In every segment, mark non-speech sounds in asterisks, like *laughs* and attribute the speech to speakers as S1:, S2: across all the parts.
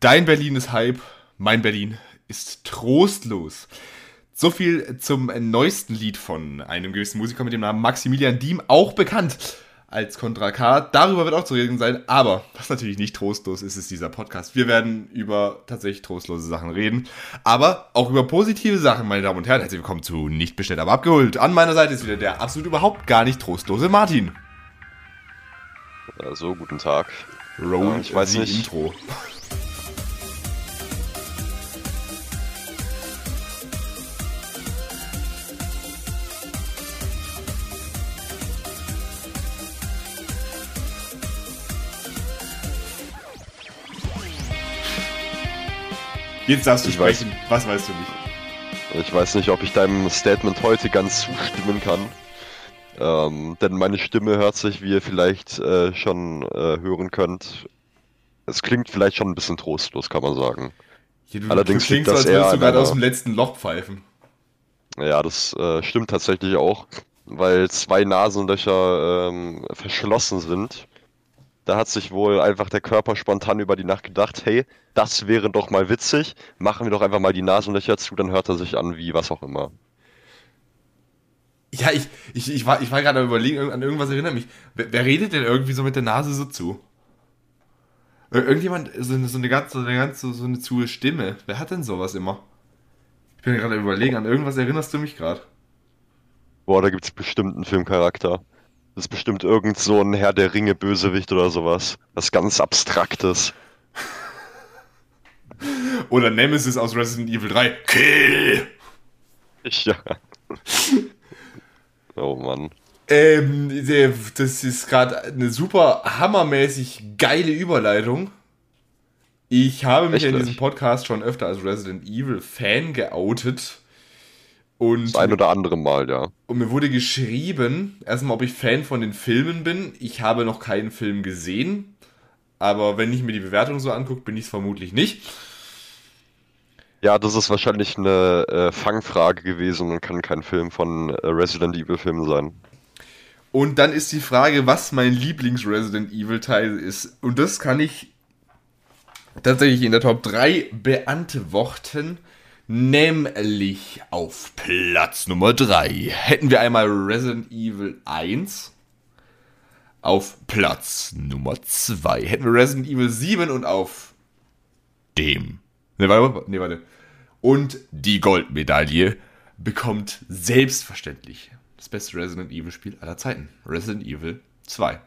S1: Dein Berlin ist Hype, mein Berlin ist trostlos. So viel zum neuesten Lied von einem gewissen Musiker mit dem Namen Maximilian Diem, auch bekannt als Contra K. Darüber wird auch zu reden sein, aber was natürlich nicht trostlos ist, ist dieser Podcast. Wir werden über tatsächlich trostlose Sachen reden, aber auch über positive Sachen, meine Damen und Herren. Herzlich willkommen zu Nicht bestellt, aber abgeholt. An meiner Seite ist wieder der absolut überhaupt gar nicht trostlose Martin.
S2: So, guten Tag.
S1: Roll, ja, ich weiß nicht. Intro. Jetzt darfst du ich sprechen. Weiß, Was weißt du nicht?
S2: Ich weiß nicht, ob ich deinem Statement heute ganz zustimmen kann. Ähm, denn meine Stimme hört sich, wie ihr vielleicht äh, schon äh, hören könnt. Es klingt vielleicht schon ein bisschen trostlos, kann man sagen.
S1: Ja, du, Allerdings du klingst, als würdest du gerade aus dem letzten Loch pfeifen.
S2: Ja, das äh, stimmt tatsächlich auch, weil zwei Nasenlöcher ähm, verschlossen sind da hat sich wohl einfach der Körper spontan über die Nacht gedacht, hey, das wäre doch mal witzig, machen wir doch einfach mal die Nasenlöcher zu, dann hört er sich an wie was auch immer.
S1: Ja, ich, ich, ich war, ich war gerade überlegen, an irgendwas erinnert mich. Wer, wer, redet denn irgendwie so mit der Nase so zu? Irgendjemand, so eine, so eine ganz, so eine ganz, so eine zu Stimme. Wer hat denn sowas immer? Ich bin gerade überlegen, an irgendwas erinnerst du mich gerade?
S2: Boah, da gibt's bestimmt einen Filmcharakter. Das ist bestimmt irgend so ein Herr der Ringe Bösewicht oder sowas. Was ganz Abstraktes. *laughs*
S1: oder Nemesis aus Resident Evil 3. Kill!
S2: Ja. *laughs* oh Mann.
S1: Ähm, das ist gerade eine super hammermäßig geile Überleitung. Ich habe mich Echt in diesem Podcast schon öfter als Resident Evil Fan geoutet. Und
S2: das ein oder andere Mal, ja.
S1: Und mir wurde geschrieben, erstmal, ob ich Fan von den Filmen bin. Ich habe noch keinen Film gesehen. Aber wenn ich mir die Bewertung so angucke, bin ich es vermutlich nicht.
S2: Ja, das ist wahrscheinlich eine äh, Fangfrage gewesen und kann kein Film von äh, Resident Evil Filmen sein.
S1: Und dann ist die Frage, was mein Lieblings-Resident Evil Teil ist. Und das kann ich tatsächlich in der Top 3 beantworten. Nämlich auf Platz Nummer 3 hätten wir einmal Resident Evil 1. Auf Platz Nummer 2 hätten wir Resident Evil 7 und auf dem. Ne, warte, ne, warte. Und die Goldmedaille bekommt selbstverständlich das beste Resident Evil Spiel aller Zeiten. Resident Evil 2.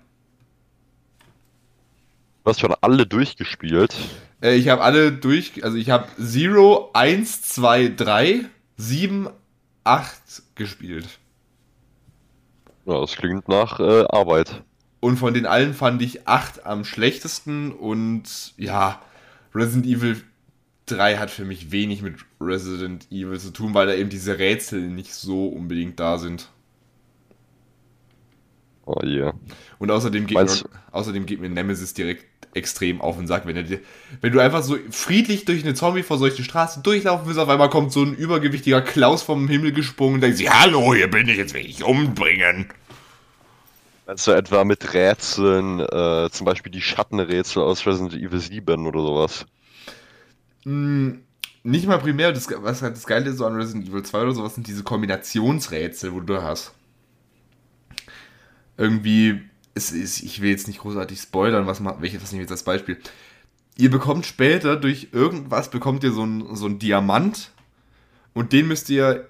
S2: Du hast schon alle durchgespielt.
S1: Äh, ich habe alle durch, also ich habe 0, 1, 2, 3, 7, 8 gespielt.
S2: Ja, das klingt nach äh, Arbeit.
S1: Und von den allen fand ich 8 am schlechtesten und ja, Resident Evil 3 hat für mich wenig mit Resident Evil zu tun, weil da eben diese Rätsel nicht so unbedingt da sind.
S2: Oh yeah.
S1: Und außerdem geht, mir, außerdem geht mir Nemesis direkt extrem auf den Sack, wenn, er, wenn du einfach so friedlich durch eine Zombie-verseuchte Straße durchlaufen willst, auf einmal kommt so ein übergewichtiger Klaus vom Himmel gesprungen und denkt sich, hallo, hier bin ich, jetzt will ich umbringen.
S2: Also etwa mit Rätseln, äh, zum Beispiel die Schattenrätsel aus Resident Evil 7 oder sowas?
S1: Mm, nicht mal primär, das, was halt das Geile ist so an Resident Evil 2 oder sowas, sind diese Kombinationsrätsel, wo du hast. Irgendwie es ist, ich will jetzt nicht großartig spoilern, was, welches das nehme ich jetzt als Beispiel. Ihr bekommt später durch irgendwas, bekommt ihr so ein, so Diamant und den müsst ihr,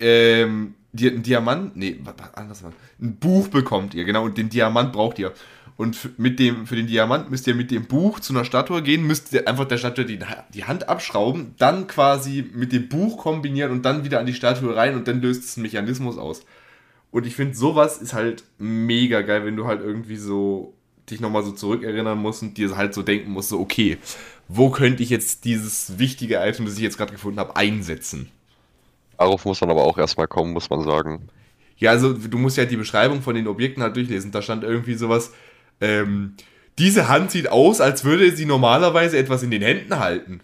S1: ähm, die, ein Diamant, nee, was, anders war, ein Buch bekommt ihr, genau, und den Diamant braucht ihr. Und mit dem, für den Diamant müsst ihr mit dem Buch zu einer Statue gehen, müsst ihr einfach der Statue die, die Hand abschrauben, dann quasi mit dem Buch kombinieren und dann wieder an die Statue rein und dann löst es einen Mechanismus aus. Und ich finde, sowas ist halt mega geil, wenn du halt irgendwie so dich nochmal so zurückerinnern musst und dir halt so denken musst, so, okay, wo könnte ich jetzt dieses wichtige Item, das ich jetzt gerade gefunden habe, einsetzen?
S2: Darauf muss man aber auch erstmal kommen, muss man sagen.
S1: Ja, also du musst ja die Beschreibung von den Objekten halt durchlesen. Da stand irgendwie sowas, ähm, diese Hand sieht aus, als würde sie normalerweise etwas in den Händen halten.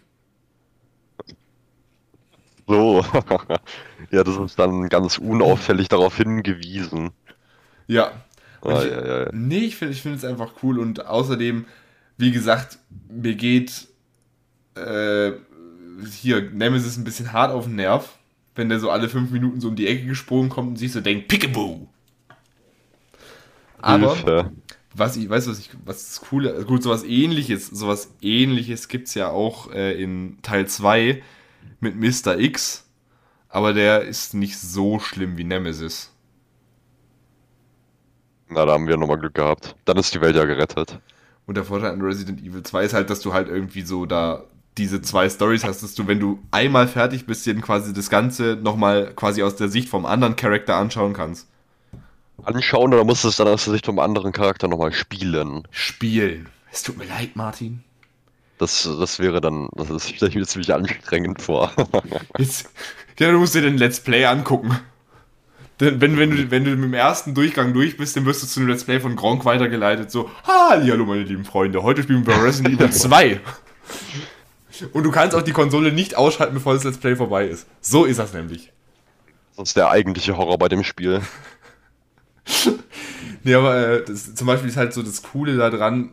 S2: So. *laughs* ja, das ist dann ganz unauffällig darauf hingewiesen.
S1: Ja. Ah, ich, ja, ja. Nee, ich finde ich find es einfach cool und außerdem, wie gesagt, mir geht äh, hier Nemesis ein bisschen hart auf den Nerv, wenn der so alle fünf Minuten so um die Ecke gesprungen kommt und sich so denkt, Pickaboo! Aber
S2: Hilfe.
S1: was ich, weißt du, was ich, was das Coole, gut, sowas ähnliches, sowas ähnliches gibt's ja auch äh, in Teil 2 mit Mr. X, aber der ist nicht so schlimm wie Nemesis.
S2: Na, da haben wir nochmal Glück gehabt. Dann ist die Welt ja gerettet.
S1: Und der Vorteil an Resident Evil 2 ist halt, dass du halt irgendwie so da diese zwei Stories hast, dass du, wenn du einmal fertig bist, dir quasi das Ganze nochmal quasi aus der Sicht vom anderen Charakter anschauen kannst.
S2: Anschauen oder musst du es dann aus der Sicht vom anderen Charakter nochmal spielen?
S1: Spielen. Es tut mir leid, Martin.
S2: Das, das wäre dann, das *laughs* stelle ich mir ziemlich anstrengend vor. *laughs*
S1: Jetzt, ja, du musst dir den Let's Play angucken. Denn wenn, wenn, du, wenn du mit dem ersten Durchgang durch bist, dann wirst du zu einem Let's Play von Gronk weitergeleitet. So, hallo meine lieben Freunde, heute spielen wir Resident Evil *laughs* 2. Und du kannst auch die Konsole nicht ausschalten, bevor das Let's Play vorbei ist. So ist das nämlich.
S2: Das ist der eigentliche Horror bei dem Spiel.
S1: Nee, aber äh, das, zum Beispiel ist halt so das Coole daran,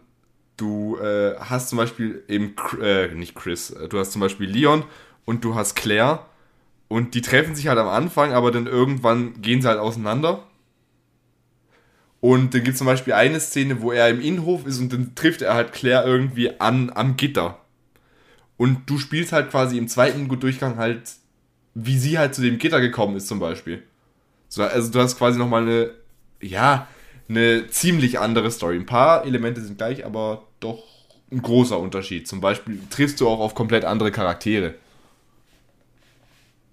S1: du äh, hast zum Beispiel eben, äh, nicht Chris, äh, du hast zum Beispiel Leon und du hast Claire und die treffen sich halt am Anfang, aber dann irgendwann gehen sie halt auseinander. Und dann gibt es zum Beispiel eine Szene, wo er im Innenhof ist und dann trifft er halt Claire irgendwie an am Gitter. Und du spielst halt quasi im zweiten Durchgang halt, wie sie halt zu dem Gitter gekommen ist zum Beispiel. So, also du hast quasi nochmal eine, ja, eine ziemlich andere Story. Ein paar Elemente sind gleich, aber doch ein großer Unterschied. Zum Beispiel triffst du auch auf komplett andere Charaktere.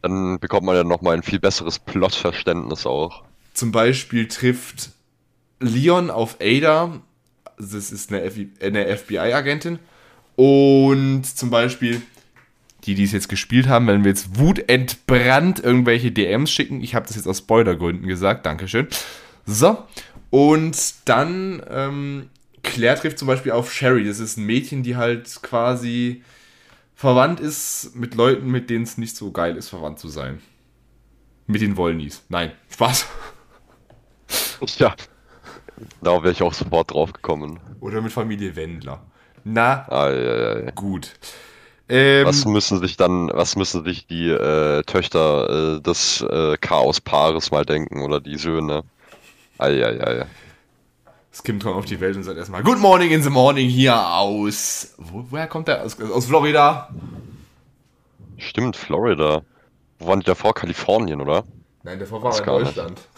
S2: Dann bekommt man ja nochmal ein viel besseres Plotverständnis auch.
S1: Zum Beispiel trifft Leon auf Ada, das ist eine, eine FBI-Agentin, und zum Beispiel, die, die es jetzt gespielt haben, wenn wir jetzt wutentbrannt irgendwelche DMs schicken, ich habe das jetzt aus Spoilergründen gesagt, Dankeschön. So, und dann, ähm, Claire trifft zum Beispiel auf Sherry, das ist ein Mädchen, die halt quasi verwandt ist mit Leuten, mit denen es nicht so geil ist, verwandt zu sein. Mit den Wollnies. Nein, Spaß.
S2: Ja. Da wäre ich auch sofort drauf gekommen.
S1: Oder mit Familie Wendler. Na,
S2: ja.
S1: gut. Ähm,
S2: Was müssen sich dann, was müssen sich die äh, Töchter äh, des äh, Chaospaares mal denken oder die Söhne? Eieiei.
S1: Es kommt auf die Welt und sagt erstmal Good morning in the morning hier aus. Wo, woher kommt der? Aus, aus Florida?
S2: Stimmt, Florida. Wo waren die davor? Kalifornien, oder?
S1: Nein, der war
S2: Das
S1: in Deutschland. *laughs*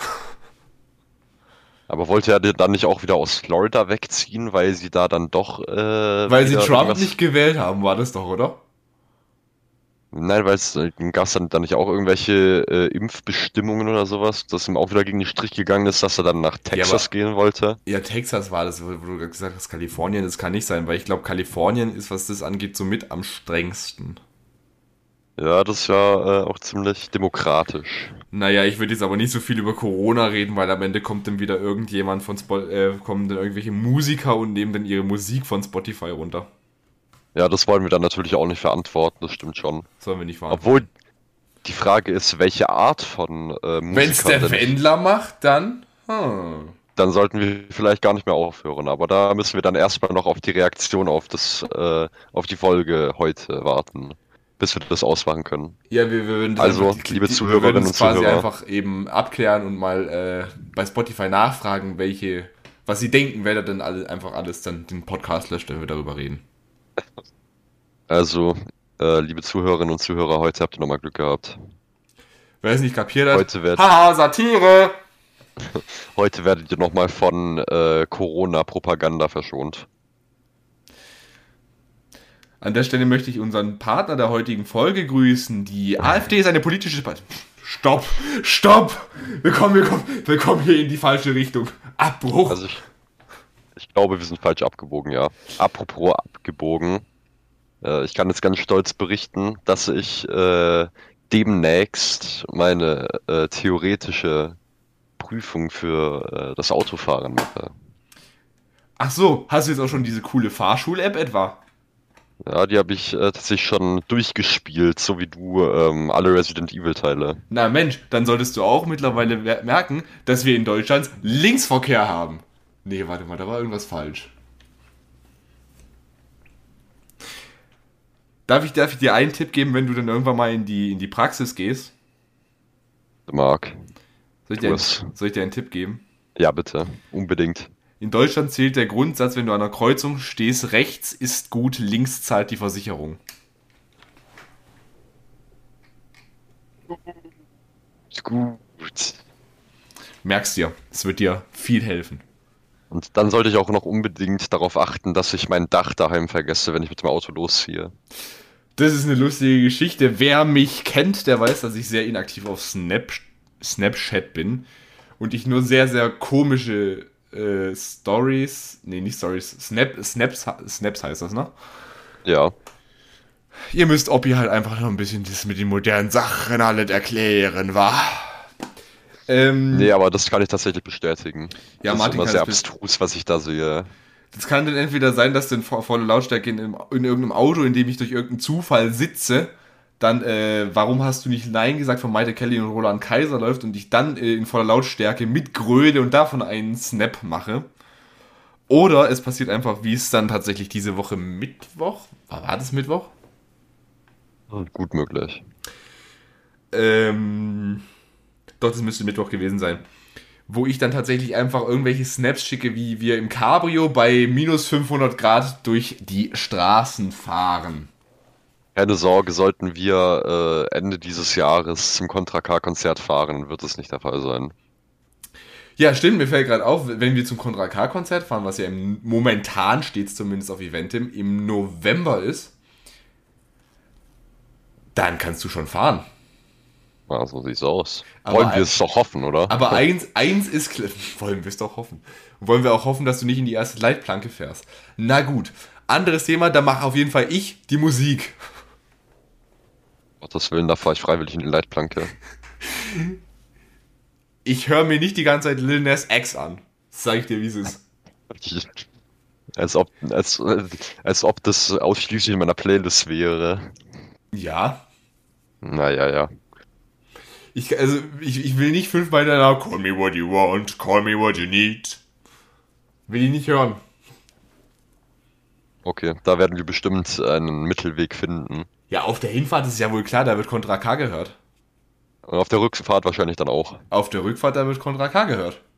S2: Aber wollte er dann nicht auch wieder aus Florida wegziehen, weil sie da dann doch. Äh,
S1: Weil sie Trump
S2: irgendwas-
S1: nicht gewählt haben, war das doch, oder?
S2: Nein, weil es gab es dann, dann nicht auch irgendwelche äh, Impfbestimmungen oder sowas, dass ihm auch wieder gegen den Strich gegangen ist, dass er dann nach Texas
S1: aber-
S2: gehen wollte.
S1: Ja, Texas war das, wo wo du gesagt hast, Kalifornien, das kann nicht sein, weil ich glaube, Kalifornien ist, was das angeht, somit am strengsten.
S2: Ja, das ist ja äh, auch ziemlich demokratisch.
S1: Naja, ich würde jetzt aber nicht so viel über Corona reden, weil am Ende kommt dann wieder irgendjemand von Spo äh, kommen dann irgendwelche Musiker und nehmen dann ihre Musik von Spotify runter.
S2: Ja, das wollen wir dann natürlich auch nicht verantworten, das stimmt schon.
S1: Sollen wir nicht fahren.
S2: Obwohl die Frage ist, welche Art von äh,
S1: Wenn es der Wendler macht, dann. Hm.
S2: dann sollten wir vielleicht gar nicht mehr aufhören. Aber da müssen wir dann erstmal noch auf die Reaktion auf das, äh, auf die Folge heute warten, bis wir das ausmachen können.
S1: Ja, wir, wir würden das
S2: Also,
S1: einfach-
S2: liebe
S1: wir
S2: Zuhörerinnen und
S1: quasi
S2: Zuhörer.
S1: einfach eben abklären und mal äh, bei Spotify nachfragen, welche, was sie denken, wer da denn alle, einfach alles dann den Podcast löscht, wenn wir darüber reden.
S2: Also, äh, liebe Zuhörerinnen und Zuhörer, heute habt ihr nochmal Glück gehabt.
S1: Wer es nicht kapiert hat.
S2: Heute wird-
S1: Haha, Satire! *laughs*
S2: Heute werdet ihr nochmal von äh, Corona-Propaganda verschont.
S1: An der Stelle möchte ich unseren Partner der heutigen Folge grüßen. Die AfD ist eine politische Partei. Stopp! Stopp! Wir kommen, wir, kommen, wir kommen hier in die falsche Richtung. Abbruch!
S2: Also ich, ich glaube, wir sind falsch abgebogen, ja. Apropos abgebogen. Äh, ich kann jetzt ganz stolz berichten, dass ich äh, demnächst meine äh, theoretische Prüfung für äh, das Autofahren mache.
S1: Ach so, hast du jetzt auch schon diese coole Fahrschul-App etwa?
S2: Ja, die habe ich äh, tatsächlich schon durchgespielt, so wie du ähm, alle Resident Evil Teile.
S1: Na Mensch, dann solltest du auch mittlerweile mer- merken, dass wir in Deutschland Linksverkehr haben. Nee, warte mal, da war irgendwas falsch. Darf ich, darf ich dir einen Tipp geben, wenn du dann irgendwann mal in die, in die Praxis gehst?
S2: Marc.
S1: Soll ich, dir einen, soll ich dir einen Tipp geben?
S2: Ja, bitte. Unbedingt.
S1: In Deutschland zählt der Grundsatz, wenn du an einer Kreuzung stehst, rechts ist gut, links zahlt die Versicherung.
S2: Gut.
S1: Merkst dir, es wird dir viel helfen.
S2: Und dann sollte ich auch noch unbedingt darauf achten, dass ich mein Dach daheim vergesse, wenn ich mit dem Auto losziehe.
S1: Das ist eine lustige Geschichte. Wer mich kennt, der weiß, dass ich sehr inaktiv auf Snap, Snapchat bin und ich nur sehr, sehr komische äh, Stories, nee, nicht Stories, Snap, Snaps, Snaps heißt das, ne?
S2: Ja.
S1: Ihr müsst Oppi halt einfach noch ein bisschen das mit den modernen Sachen alles erklären, wa?
S2: Ähm, nee, aber das kann ich tatsächlich bestätigen.
S1: Ja,
S2: das
S1: Martin
S2: ist immer sehr abstrus, was ich da sehe.
S1: Das kann dann entweder sein, dass du in voller Lautstärke in, in, irgendeinem Auto, in dem ich durch irgendeinen Zufall sitze, dann, äh, warum hast du nicht Nein gesagt von Maite Kelly und Roland Kaiser läuft und ich dann äh, in voller Lautstärke mit Gröle und davon einen Snap mache. Oder es passiert einfach, wie es dann tatsächlich diese Woche Mittwoch, war, war das Mittwoch?
S2: Gut möglich.
S1: Ähm, doch, das müsste Mittwoch gewesen sein. Wo ich dann tatsächlich einfach irgendwelche Snaps schicke, wie wir im Cabrio bei minus 500 Grad durch die Straßen fahren.
S2: Keine Sorge, sollten wir äh, Ende dieses Jahres zum Contra K-Konzert fahren, wird es nicht der Fall sein.
S1: Ja, stimmt, mir fällt gerade auf, wenn wir zum Contra K-Konzert fahren, was ja im, momentan steht zumindest auf Eventim, im November ist, dann kannst du schon fahren.
S2: Ja, so sieht's aus. Aber wollen wir es doch hoffen, oder?
S1: Aber eins, eins ist klar. *laughs* Wollen wir es doch hoffen. wollen wir auch hoffen, dass du nicht in die erste Leitplanke fährst. Na gut. Anderes Thema, da mache auf jeden Fall ich die Musik.
S2: Gottes Willen, da fahre ich freiwillig in die Leitplanke. *laughs*
S1: Ich höre mir nicht die ganze Zeit Lil Nas X an. Das sag ich dir, wie es ist. *laughs*
S2: Als ob, als, als ob das ausschließlich in meiner Playlist wäre.
S1: Ja.
S2: Naja, ja.
S1: Ich, also, ich, ich will nicht fünfmal danach Call me what you want, call me what you need. Will ich nicht hören.
S2: Okay, da werden wir bestimmt einen Mittelweg finden.
S1: Ja, auf der Hinfahrt ist es ja wohl klar, da wird Contra K gehört.
S2: Und auf der Rückfahrt wahrscheinlich dann auch.
S1: Auf der Rückfahrt, da wird Contra K gehört. *laughs*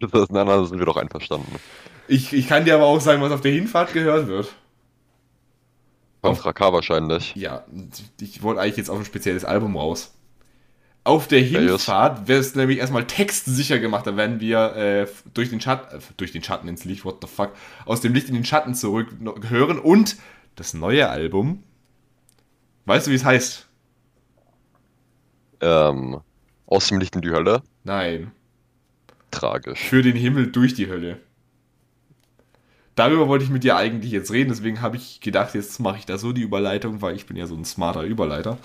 S2: Das, nein, da sind wir doch einverstanden.
S1: Ich, ich kann dir aber auch sagen, was auf der Hinfahrt gehört wird.
S2: Contra K wahrscheinlich.
S1: Ja, ich wollte eigentlich jetzt auf ein spezielles Album raus. Auf der Hinfahrt wäre es nämlich erstmal textsicher gemacht. Da werden wir äh, durch, den Schatten, äh, durch den Schatten ins Licht, what the fuck, aus dem Licht in den Schatten zurück hören und das neue Album. Weißt du, wie es heißt?
S2: Ähm, aus dem Licht in die Hölle?
S1: Nein.
S2: Tragisch.
S1: Für den Himmel durch die Hölle. Darüber wollte ich mit dir eigentlich jetzt reden, deswegen habe ich gedacht, jetzt mache ich da so die Überleitung, weil ich bin ja so ein smarter Überleiter.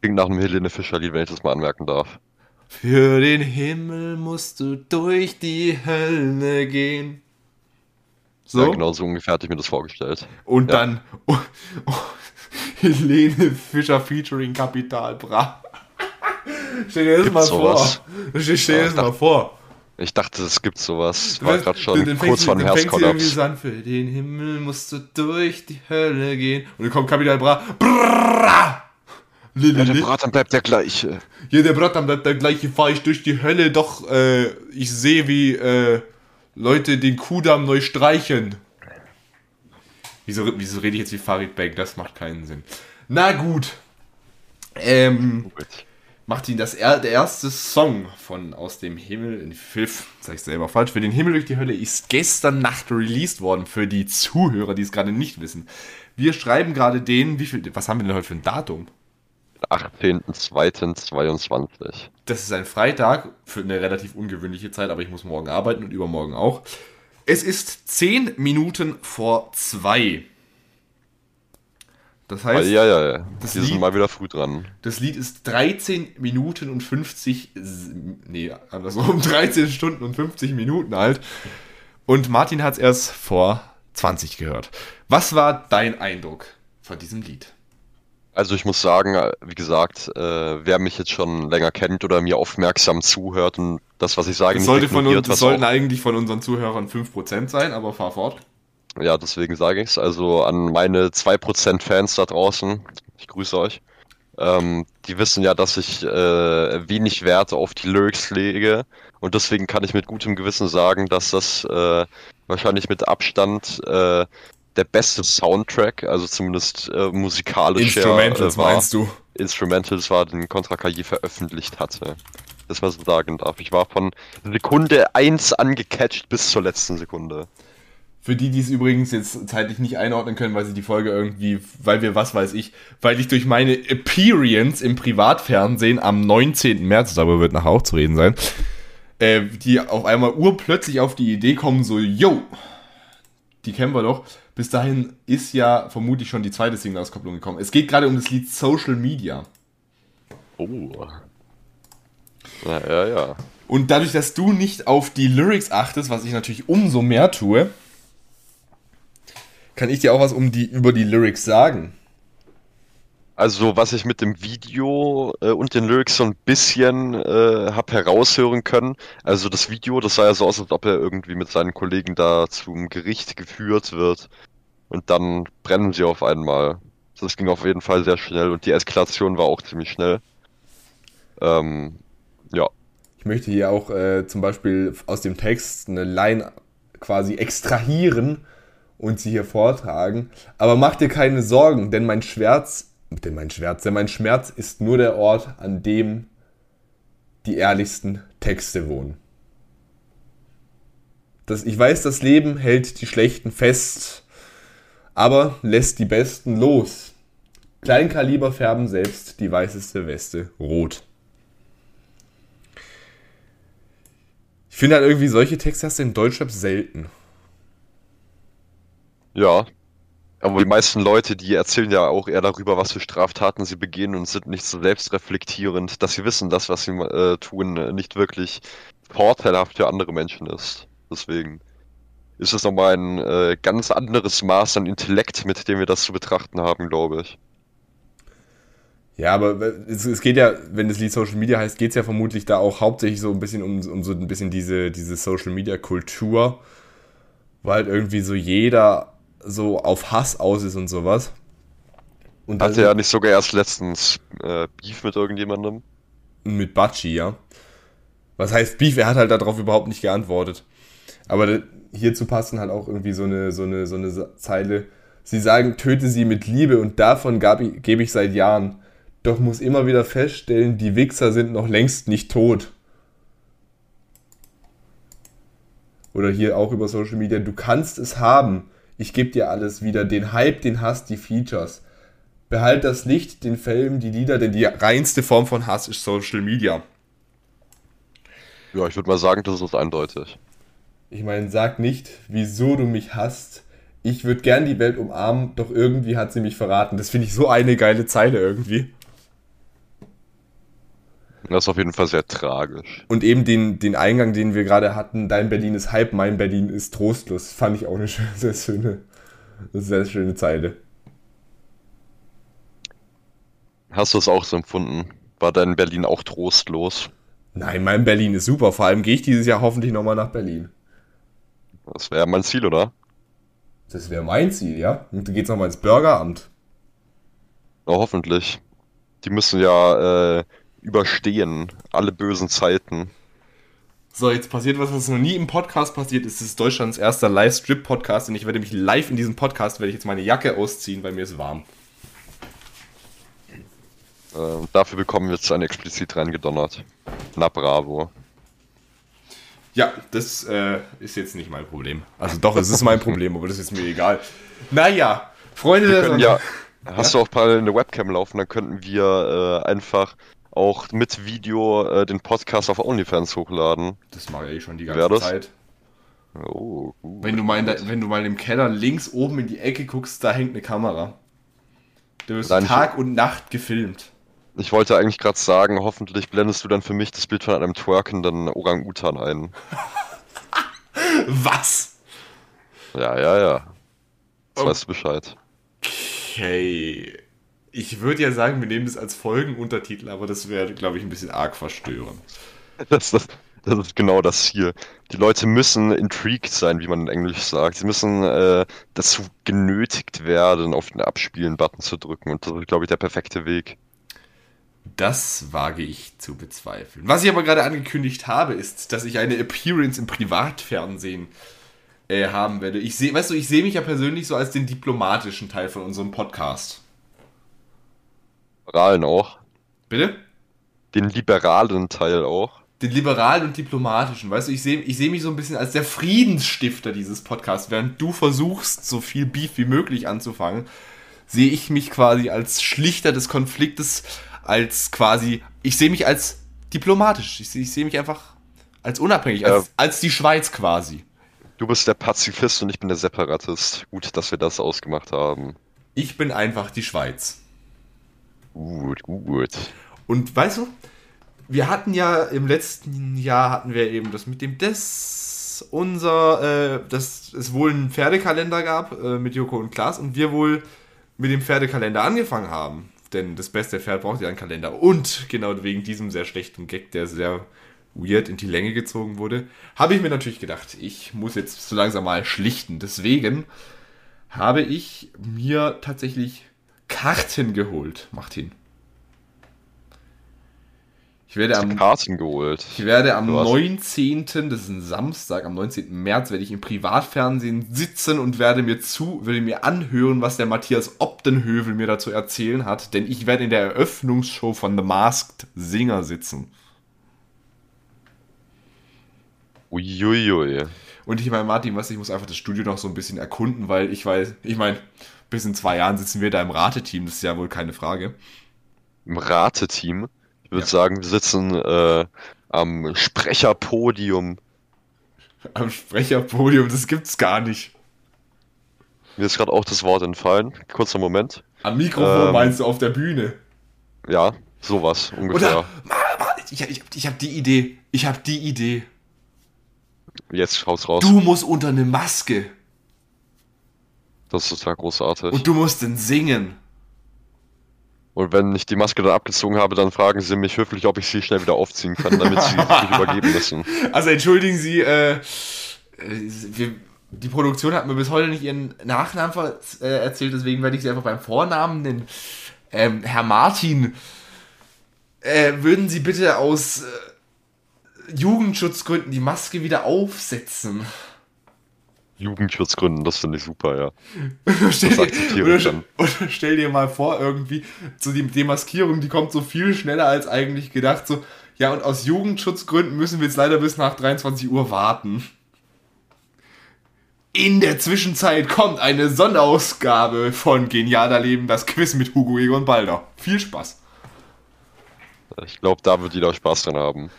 S2: Klingt nach einem Helene Fischer-Lied, wenn ich das mal anmerken darf.
S1: Für den Himmel musst du durch die Hölle gehen.
S2: So? Ja, genau so ungefähr hatte ich mir das vorgestellt.
S1: Und ja. dann oh, oh, Helene Fischer featuring Kapital Bra. Stell dir das Gibt's mal sowas? vor. Stell dir das mal vor.
S2: Ich dachte, es gibt sowas. War gerade schon den, kurz vor dem Herzkollaps.
S1: Für den Himmel musst du durch die Hölle gehen. Und dann kommt Kapital Bra. Brrrra!
S2: Ja, der Bratan bleibt der gleiche.
S1: Ja, der Bratan bleibt der gleiche. Fahre ich durch die Hölle, doch äh, ich sehe, wie äh, Leute den Kudamm neu streichen. Wieso, wieso rede ich jetzt wie Farid Bang? Das macht keinen Sinn. Na gut. Ähm, macht ihn das er, der erste Song von Aus dem Himmel in Pfiff, sag ich selber falsch, für den Himmel durch die Hölle ist gestern Nacht released worden für die Zuhörer, die es gerade nicht wissen. Wir schreiben gerade den, wie viel, was haben wir denn heute für ein Datum?
S2: 18.02.22.
S1: Das ist ein Freitag für eine relativ ungewöhnliche Zeit, aber ich muss morgen arbeiten und übermorgen auch. Es ist 10 Minuten vor 2. Das heißt,
S2: ja, ja, ja. Das Wir Lied, sind mal wieder früh dran.
S1: Das Lied ist 13 Minuten und 50, nee, andersrum, *laughs* 13 Stunden und 50 Minuten alt. Und Martin hat es erst vor 20 gehört. Was war dein Eindruck von diesem Lied?
S2: Also ich muss sagen, äh, wie gesagt, äh, wer mich jetzt schon länger kennt oder mir aufmerksam zuhört und das, was ich sage,
S1: das sollte von uns, das sollten eigentlich von unseren Zuhörern 5% sein, aber fahr fort.
S2: Ja, deswegen sage ich es. Also an meine 2% Fans da draußen, ich grüße euch. Ähm, die wissen ja, dass ich äh, wenig Wert auf die Lyrics lege. Und deswegen kann ich mit gutem Gewissen sagen, dass das äh, wahrscheinlich mit Abstand äh, der beste Soundtrack, also zumindest äh, musikalisch
S1: Instrumentals
S2: äh, war.
S1: meinst du?
S2: Instrumentals war, den Contra KI veröffentlicht hatte. Das man so sagen darf. Ich war von Sekunde 1 angecatcht bis zur letzten Sekunde.
S1: Für die, die es übrigens jetzt zeitlich nicht einordnen können, weil sie die Folge irgendwie, weil wir, was weiß ich, weil ich durch meine Appearance im Privatfernsehen am 19. März, darüber wird nachher auch zu reden sein, äh, die auf einmal urplötzlich auf die Idee kommen, so, yo, die kennen wir doch. Bis dahin ist ja vermutlich schon die zweite Single-Auskopplung gekommen. Es geht gerade um das Lied Social Media.
S2: Oh. Na, ja, ja.
S1: Und dadurch, dass du nicht auf die Lyrics achtest, was ich natürlich umso mehr tue, kann ich dir auch was um die, über die Lyrics sagen.
S2: Also, was ich mit dem Video äh, und den Lyrics so ein bisschen äh, hab heraushören können. Also, das Video, das sah ja so aus, als ob er irgendwie mit seinen Kollegen da zum Gericht geführt wird. Und dann brennen sie auf einmal. Das ging auf jeden Fall sehr schnell und die Eskalation war auch ziemlich schnell. Ähm, ja.
S1: Ich möchte hier auch äh, zum Beispiel aus dem Text eine Line quasi extrahieren und sie hier vortragen. Aber mach dir keine Sorgen, denn mein Schmerz, denn mein Schmerz, denn mein Schmerz ist nur der Ort, an dem die ehrlichsten Texte wohnen. Das, ich weiß, das Leben hält die Schlechten fest, aber lässt die Besten los. Kleinkaliber färben selbst die weißeste Weste rot. Ich finde halt irgendwie solche Texte hast du in Deutschrap selten.
S2: Ja. Aber die meisten Leute, die erzählen ja auch eher darüber, was für Straftaten sie begehen und sind nicht so selbstreflektierend, dass sie wissen, dass was sie äh, tun nicht wirklich vorteilhaft für andere Menschen ist. Deswegen ist es nochmal ein äh, ganz anderes Maß an Intellekt, mit dem wir das zu betrachten haben, glaube ich.
S1: Ja, aber es, es, geht ja, wenn das Lied Social Media heißt, geht es ja vermutlich da auch hauptsächlich so ein bisschen um, um so ein bisschen diese, diese Social Media Kultur, weil halt irgendwie so jeder so auf Hass aus ist und sowas.
S2: Und Hatte er nicht sogar erst letztens äh, Beef mit irgendjemandem?
S1: Mit Batschi, ja. Was heißt Beef? Er hat halt darauf überhaupt nicht geantwortet. Aber hierzu passen halt auch irgendwie so eine, so eine, so eine Zeile. Sie sagen, töte sie mit Liebe und davon gebe ich seit Jahren doch muss immer wieder feststellen, die Wichser sind noch längst nicht tot. Oder hier auch über Social Media, du kannst es haben. Ich gebe dir alles wieder. Den Hype, den Hass, die Features. Behalt das Licht, den Film, die Lieder, denn die reinste Form von Hass ist Social Media.
S2: Ja, ich würde mal sagen, das ist eindeutig.
S1: Ich meine, sag nicht, wieso du mich hasst. Ich würde gern die Welt umarmen, doch irgendwie hat sie mich verraten. Das finde ich so eine geile Zeile irgendwie.
S2: Das ist auf jeden Fall sehr tragisch.
S1: Und eben den, den Eingang, den wir gerade hatten, dein Berlin ist Hype, mein Berlin ist trostlos, fand ich auch eine *laughs* sehr schöne, sehr schöne Zeile.
S2: Hast du es auch so empfunden? War dein Berlin auch trostlos?
S1: Nein, mein Berlin ist super. Vor allem gehe ich dieses Jahr hoffentlich nochmal nach Berlin.
S2: Das wäre mein Ziel, oder?
S1: Das wäre mein Ziel, ja. Und dann geht's nochmal ins Bürgeramt.
S2: Ja, hoffentlich. Die müssen ja äh, überstehen. Alle bösen Zeiten.
S1: So, jetzt passiert was, was noch nie im Podcast passiert ist. Es ist Deutschlands erster Live-Strip-Podcast und ich werde mich live in diesem Podcast, werde ich jetzt meine Jacke ausziehen, weil mir ist warm.
S2: Äh, dafür bekommen wir jetzt ein explizit reingedonnert. Na bravo.
S1: Ja, das äh, ist jetzt nicht mein Problem. Also doch, es ist mein Problem, aber das ist mir egal. Naja, Freunde
S2: wir Sonne. Ja, hast ja? du auch mal eine Webcam laufen, dann könnten wir äh, einfach auch mit Video äh, den Podcast auf OnlyFans hochladen.
S1: Das mache ich schon die ganze Zeit. Oh, gut. Wenn du, mal in wenn du mal im Keller links oben in die Ecke guckst, da hängt eine Kamera. Du wirst Nein, Tag und Nacht gefilmt.
S2: Ich wollte eigentlich gerade sagen, hoffentlich blendest du dann für mich das Bild von einem twerkenden Orang-Utan ein. *laughs*
S1: Was?
S2: Ja, ja, ja. Jetzt oh. weißt du Bescheid.
S1: Okay. Ich würde ja sagen, wir nehmen das als Folgenuntertitel, aber das wäre, glaube ich, ein bisschen arg verstörend. *laughs*
S2: Das, das, Das ist genau das Ziel. Die Leute müssen intrigued sein, wie man in Englisch sagt. Sie müssen äh, dazu genötigt werden, auf den Abspielen-Button zu drücken. Und das ist, glaube ich, der perfekte Weg.
S1: Das wage ich zu bezweifeln. Was ich aber gerade angekündigt habe, ist, dass ich eine Appearance im Privatfernsehen äh, haben werde. Ich sehe, weißt du, ich sehe mich ja persönlich so als den diplomatischen Teil von unserem Podcast.
S2: Liberalen auch.
S1: Bitte?
S2: Den liberalen Teil auch.
S1: Den liberalen und diplomatischen. Weißt du, ich sehe ich seh mich so ein bisschen als der Friedensstifter dieses Podcasts. Während du versuchst, so viel Beef wie möglich anzufangen, sehe ich mich quasi als Schlichter des Konfliktes, als quasi, ich sehe mich als diplomatisch. Ich, ich sehe mich einfach als unabhängig, als,
S2: Ja.
S1: als die Schweiz quasi.
S2: Du bist der Pazifist und ich bin der Separatist. Gut, dass wir das ausgemacht haben.
S1: Ich bin einfach die Schweiz.
S2: Gut, gut.
S1: Und weißt du, wir hatten ja im letzten Jahr hatten wir eben das mit dem das unser, äh, dass es wohl einen Pferdekalender gab äh, mit Joko und Klaas und wir wohl mit dem Pferdekalender angefangen haben. Denn das beste Pferd braucht ja einen Kalender. Und genau wegen diesem sehr schlechten Gag, der sehr weird in die Länge gezogen wurde, habe ich mir natürlich gedacht, ich muss jetzt so langsam mal schlichten. Deswegen habe ich mir tatsächlich Karten geholt, Martin. Ich werde am,
S2: Karten geholt.
S1: ich werde am
S2: Du hast-
S1: 19., das ist ein Samstag, am 19. März werde ich im Privatfernsehen sitzen und werde mir zu, werde mir anhören, was der Matthias Obdenhövel mir dazu erzählen hat, denn ich werde in der Eröffnungsshow von The Masked Singer sitzen.
S2: Uiuiui.
S1: Und ich meine, Martin, was, ich muss einfach das Studio noch so ein bisschen erkunden, weil ich weiß, ich meine, bis in zwei Jahren sitzen wir da im Rateteam, das ist ja wohl keine Frage.
S2: Im Rateteam. Ich würde
S1: Ja.
S2: sagen, wir sitzen äh, am Sprecherpodium.
S1: Am Sprecherpodium, das gibt's gar nicht.
S2: Mir ist gerade auch das Wort entfallen. Kurzer Moment.
S1: Am Mikrofon
S2: Ähm.
S1: meinst du auf der Bühne.
S2: Ja, sowas ungefähr.
S1: Oder, ich, ich, ich habe die Idee, ich habe die Idee.
S2: Jetzt haut's raus.
S1: Du musst unter eine Maske
S2: Das ist total großartig.
S1: und du musst dann singen.
S2: Und wenn ich die Maske dann abgezogen habe, dann fragen sie mich höflich, ob ich sie schnell wieder aufziehen kann, damit sie sich übergeben müssen. *laughs*
S1: Also entschuldigen Sie, äh, wir, die Produktion hat mir bis heute nicht ihren Nachnamen äh, erzählt, deswegen werde ich sie einfach beim Vornamen nennen. Ähm, Herr Martin, äh, würden Sie bitte aus äh, Jugendschutzgründen die Maske wieder aufsetzen?
S2: Jugendschutzgründen, das finde ich super, ja. *laughs*
S1: stell,
S2: Das akzeptiere
S1: dir,
S2: ich
S1: oder,
S2: dann.
S1: oder stell dir mal vor, irgendwie, so die Demaskierung, die kommt so viel schneller als eigentlich gedacht. So, ja, und aus Jugendschutzgründen müssen wir jetzt leider bis nach 23 Uhr warten. In der Zwischenzeit kommt eine Sonderausgabe von Genialer Leben, das Quiz mit Hugo Egon Balder. Viel Spaß.
S2: Ich glaube, da wird jeder Spaß dran haben.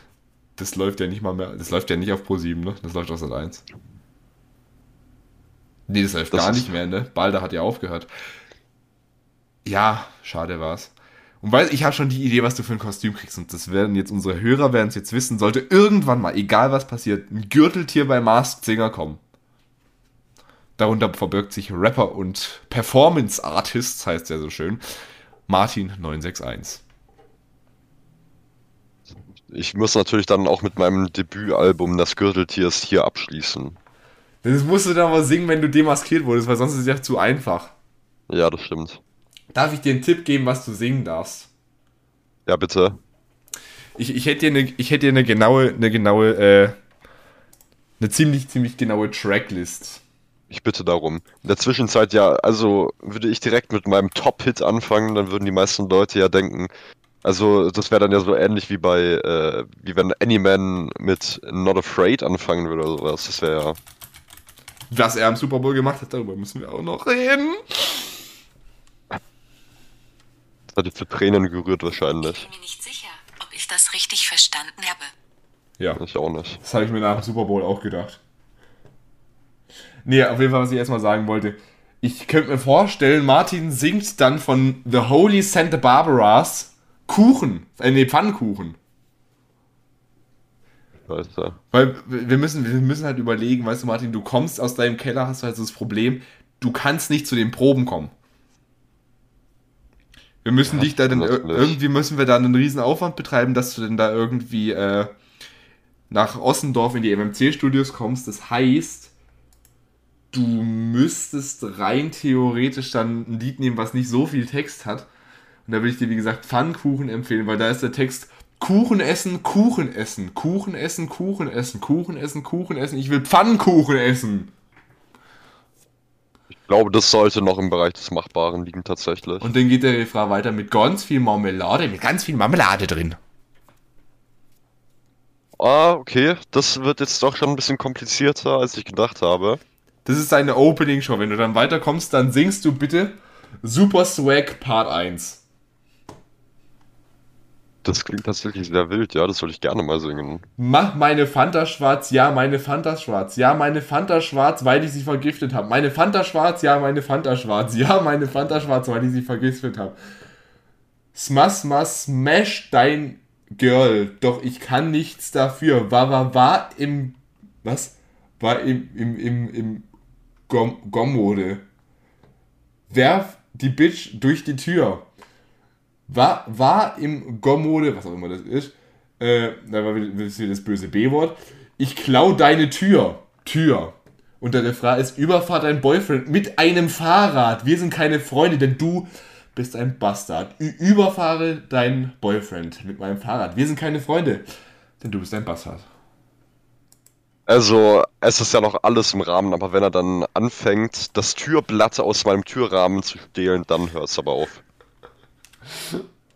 S1: Das läuft ja nicht mal mehr, das läuft ja nicht auf Pro 7, ne? Das läuft auf Sat 1. Nee, das läuft
S2: Das
S1: gar nicht mehr, ne? Balder hat ja aufgehört. Ja, schade war's. Und weil ich habe schon die Idee, was du für ein Kostüm kriegst. Und das werden jetzt unsere Hörer werden es jetzt wissen, sollte irgendwann mal, egal was passiert, ein Gürteltier bei Masked Singer kommen. Darunter verbirgt sich Rapper und Performance Artists, heißt ja so schön. Martin 961.
S2: Ich muss natürlich dann auch mit meinem Debütalbum Das Gürteltier ist hier abschließen.
S1: Das musst du dann aber singen, wenn du demaskiert wurdest, weil sonst ist es ja zu einfach.
S2: Ja, das stimmt.
S1: Darf ich dir einen Tipp geben, was du singen darfst?
S2: Ja, bitte.
S1: Ich, ich hätte dir eine, ich hätte dir eine genaue, eine genaue, äh, eine ziemlich, ziemlich genaue Tracklist.
S2: Ich bitte darum. In der Zwischenzeit ja, also würde ich direkt mit meinem Top-Hit anfangen, dann würden die meisten Leute ja denken, also das wäre dann ja so ähnlich wie bei, äh, wie wenn Anyman mit Not Afraid anfangen würde oder sowas. Das wäre ja,
S1: Was er am Super Bowl gemacht hat, darüber müssen wir auch noch reden.
S2: das hat dich zu Tränen gerührt wahrscheinlich.
S3: Ich bin mir nicht sicher, ob ich das richtig verstanden habe.
S1: Ja,
S2: Ich auch nicht.
S1: das habe ich mir nach dem Super Bowl auch gedacht. Nee, auf jeden Fall, was ich erstmal sagen wollte. Ich könnte mir vorstellen, Martin singt dann von The Holy Santa Barbaras Kuchen. Äh, nee, Pfannkuchen.
S2: Weißt du.
S1: Weil wir müssen, wir müssen halt überlegen, weißt du, Martin, du kommst aus deinem Keller, hast halt so das Problem, du kannst nicht zu den Proben kommen. Wir müssen
S2: Ja,
S1: dich da dann, irgendwie müssen wir da einen riesen Aufwand betreiben, dass du denn da irgendwie äh, nach Ossendorf in die MMC-Studios kommst. Das heißt, du müsstest rein theoretisch dann ein Lied nehmen, was nicht so viel Text hat. Und da würde ich dir, wie gesagt, Pfannkuchen empfehlen, weil da ist der Text Kuchen essen, Kuchen essen, Kuchen essen, Kuchen essen, Kuchen essen, Kuchen essen. Ich will Pfannkuchen essen.
S2: Ich glaube, das sollte noch im Bereich des Machbaren liegen, tatsächlich.
S1: Und dann geht der Refrain weiter mit ganz viel Marmelade, mit ganz viel Marmelade drin.
S2: Ah, okay. Das wird jetzt doch schon ein bisschen komplizierter, als ich gedacht habe.
S1: Das ist deine Opening Show. Wenn du dann weiterkommst, dann singst du bitte Super Swag Part 1.
S2: Das klingt tatsächlich sehr wild, ja, das würde ich gerne mal singen.
S1: Mach meine Fanta schwarz, ja, meine Fanta schwarz, ja, meine Fanta schwarz, weil ich sie vergiftet habe. Meine Fanta schwarz, ja, meine Fanta schwarz, ja, meine Fanta schwarz, weil ich sie vergiftet habe. Smash, smash, smash dein Girl, doch ich kann nichts dafür. War, war, war im, was? War im, im, im, im Gom Gommode. Werf die Bitch durch die Tür war, war im Gommode, was auch immer das ist, äh, da war wieder das böse B-Wort, ich klau deine Tür. Tür. Und der Refrain ist, überfahr dein Boyfriend mit einem Fahrrad. Wir sind keine Freunde, denn du bist ein Bastard. Ü überfahre deinen Boyfriend mit meinem Fahrrad. Wir sind keine Freunde, denn du bist ein Bastard.
S2: Also, es ist ja noch alles im Rahmen, aber wenn er dann anfängt, das Türblatt aus meinem Türrahmen zu stehlen, dann hört es aber auf.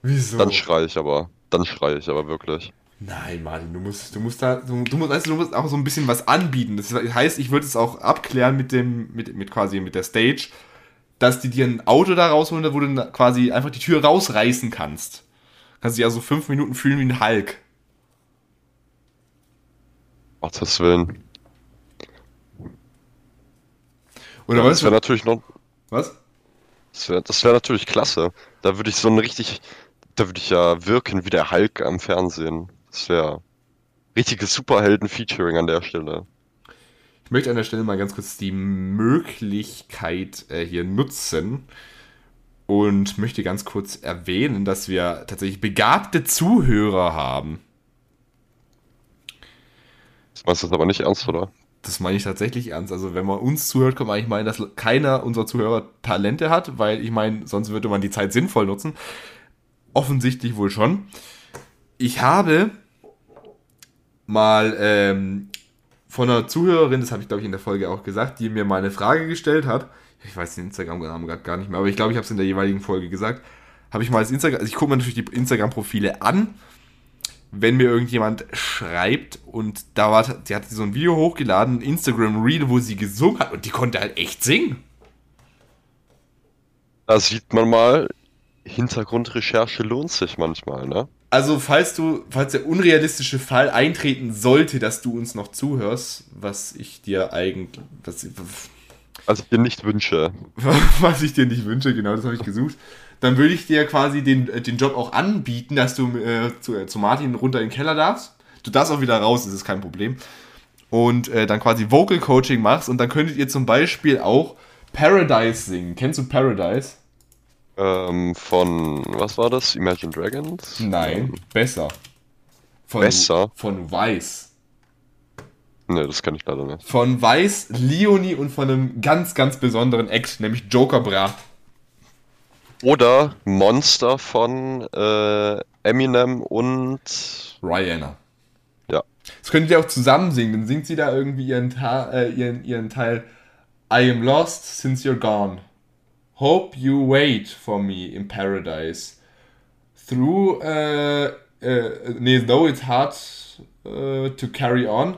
S1: Wieso?
S2: Dann schrei ich aber. Dann schrei ich aber wirklich.
S1: Nein, Martin, du musst, du musst da, du, du, musst, weißt, du musst auch so ein bisschen was anbieten. Das heißt, ich würde es auch abklären mit dem, mit, mit quasi mit der Stage, dass die dir ein Auto da rausholen, wo du quasi einfach die Tür rausreißen kannst. Kannst dich also fünf Minuten fühlen wie ein Hulk.
S2: Gottes Willen.
S1: Oder
S2: ja,
S1: weißt
S2: das
S1: du?
S2: wäre natürlich noch.
S1: Was?
S2: Das wäre das wär natürlich klasse. Da würde ich so ein richtig. Da würde ich ja wirken wie der Hulk am Fernsehen. Das wäre richtiges Superhelden-Featuring an der Stelle.
S1: Ich möchte an der Stelle mal ganz kurz die Möglichkeit äh, hier nutzen und möchte ganz kurz erwähnen, dass wir tatsächlich begabte Zuhörer haben.
S2: Das meinst du das aber nicht ernst, oder?
S1: Das meine ich tatsächlich ernst. Also wenn man uns zuhört, kann man eigentlich meinen, dass keiner unserer Zuhörer Talente hat, weil ich meine, sonst würde man die Zeit sinnvoll nutzen. Offensichtlich wohl schon. Ich habe mal ähm, von einer Zuhörerin, das habe ich glaube ich in der Folge auch gesagt, die mir mal eine Frage gestellt hat. Ich weiß den Instagram-Namen gerade gar nicht mehr, aber ich glaube, ich habe es in der jeweiligen Folge gesagt. Habe ich mal das Instagram, also ich gucke mir natürlich die Instagram-Profile an wenn mir irgendjemand schreibt und da war, sie hat so ein Video hochgeladen, Instagram Reel, wo sie gesungen hat und die konnte halt echt singen.
S2: Da sieht man mal, Hintergrundrecherche lohnt sich manchmal, ne?
S1: Also, falls du, falls der unrealistische Fall eintreten sollte, dass du uns noch zuhörst, was ich dir eigentlich, was,
S2: was ich dir nicht wünsche. *laughs*
S1: was ich dir nicht wünsche, genau, das habe ich gesucht dann würde ich dir quasi den, äh, den Job auch anbieten, dass du äh, zu, äh, zu Martin runter in den Keller darfst. Du darfst auch wieder raus, das ist kein Problem. Und äh, dann quasi Vocal Coaching machst und dann könntet ihr zum Beispiel auch Paradise singen. Kennst du Paradise?
S2: Ähm, von, was war das? Imagine Dragons?
S1: Nein, ähm, besser.
S2: Von, besser?
S1: Von Weiß.
S2: Ne, das kenne ich leider nicht.
S1: Von Weiß, Leonie und von einem ganz, ganz besonderen Ex, nämlich Joker Bra.
S2: Oder Monster von äh, Eminem und
S1: Rihanna.
S2: Ja.
S1: Das könntet ihr auch zusammen singen. Dann singt sie da irgendwie ihren, Ta äh, ihren, ihren Teil I am lost since you're gone. Hope you wait for me in paradise. Through, äh, äh, nee, though it's hard uh, to carry on.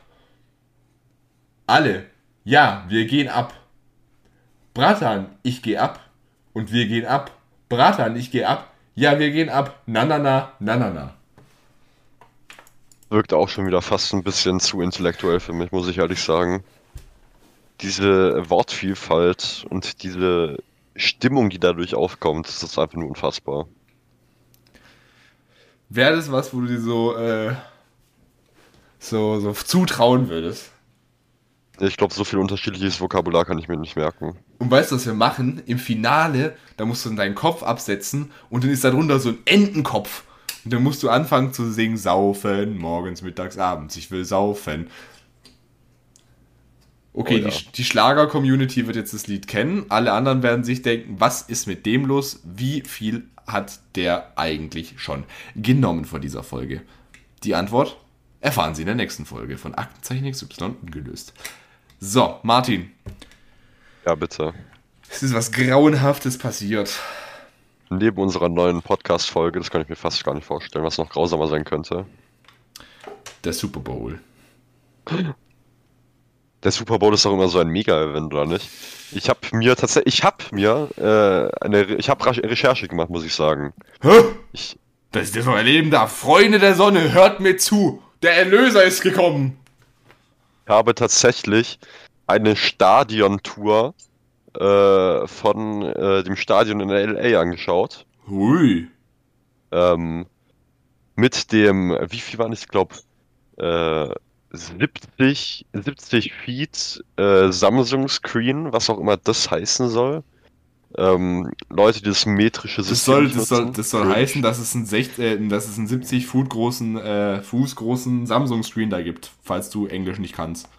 S1: Alle. Ja, wir gehen ab. Bratan, ich geh ab. Und wir gehen ab. Bratan, ich geh ab. Ja, wir gehen ab. Na, na, na, na, na, na.
S2: wirkt auch schon wieder fast ein bisschen zu intellektuell für mich, muss ich ehrlich sagen. Diese Wortvielfalt und diese Stimmung, die dadurch aufkommt, das ist einfach nur unfassbar.
S1: Wäre das was, wo du dir so, äh, so, so zutrauen würdest?
S2: Ich glaube, so viel unterschiedliches Vokabular kann ich mir nicht merken.
S1: Und weißt du, was wir machen? Im Finale, da musst du dann deinen Kopf absetzen und dann ist darunter so ein Entenkopf. Und dann musst du anfangen zu singen, saufen, morgens, mittags, abends, ich will saufen. Okay,
S2: Oh ja.
S1: die, die Schlager-Community wird jetzt das Lied kennen. Alle anderen werden sich denken, was ist mit dem los? Wie viel hat der eigentlich schon genommen vor dieser Folge? Die Antwort erfahren Sie in der nächsten Folge von Aktenzeichen XY gelöst. So, Martin,
S2: Ja, bitte.
S1: es ist was Grauenhaftes passiert.
S2: Neben unserer neuen Podcast-Folge, das kann ich mir fast gar nicht vorstellen, was noch grausamer sein könnte.
S1: Der Super Bowl.
S2: Der Super Bowl ist doch immer so ein Mega-Event, oder nicht? Ich habe mir tatsächlich, ich habe mir äh, eine, ich habe Recherche gemacht, muss ich sagen.
S1: Hä?
S2: Ich,
S1: Dass ich das noch erleben darf. Freunde der Sonne, hört mir zu. Der Erlöser ist gekommen.
S2: Habe tatsächlich eine Stadiontour äh, von äh, dem Stadion in LA angeschaut.
S1: Hui.
S2: Ähm, mit dem, wie viel waren es? Ich glaube, äh, 70, 70 Feet äh, Samsung Screen, was auch immer das heißen soll. Ähm, Leute, die das metrische
S1: Das soll, das soll, das soll heißen, dass es einen, 60, äh, dass es einen 70 Fuß großen, äh, Fuß großen Samsung-Screen da gibt, falls du Englisch nicht kannst.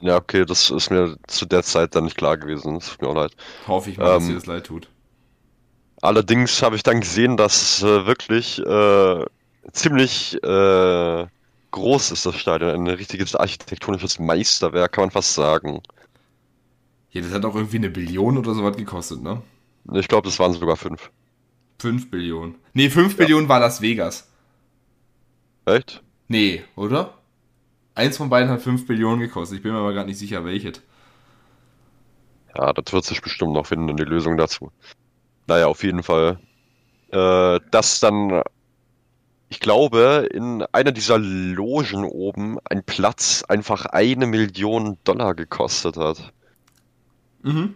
S2: Ja, okay, das ist mir zu der Zeit dann nicht klar gewesen. Das tut mir auch leid.
S1: Hoffe ich mal, dass
S2: Ähm,
S1: dir das leid tut.
S2: Allerdings habe ich dann gesehen, dass es äh, wirklich äh, ziemlich äh, groß ist, das Stadion. Ein richtiges architektonisches Meisterwerk, kann man fast sagen.
S1: Ja, das hat auch irgendwie eine Billion oder so was gekostet, ne?
S2: Ich glaube, das waren sogar fünf.
S1: 5 Billionen. Nee, 5 Billionen war Las Vegas.
S2: Echt?
S1: Nee, oder? Eins von beiden hat 5 Billionen gekostet. Ich bin mir aber gerade nicht sicher, welches.
S2: Ja, das wird sich bestimmt noch finden, die Lösung dazu. Naja, auf jeden Fall. Äh, dass dann, ich glaube, in einer dieser Logen oben ein Platz einfach eine Million Dollar gekostet hat.
S1: Mhm.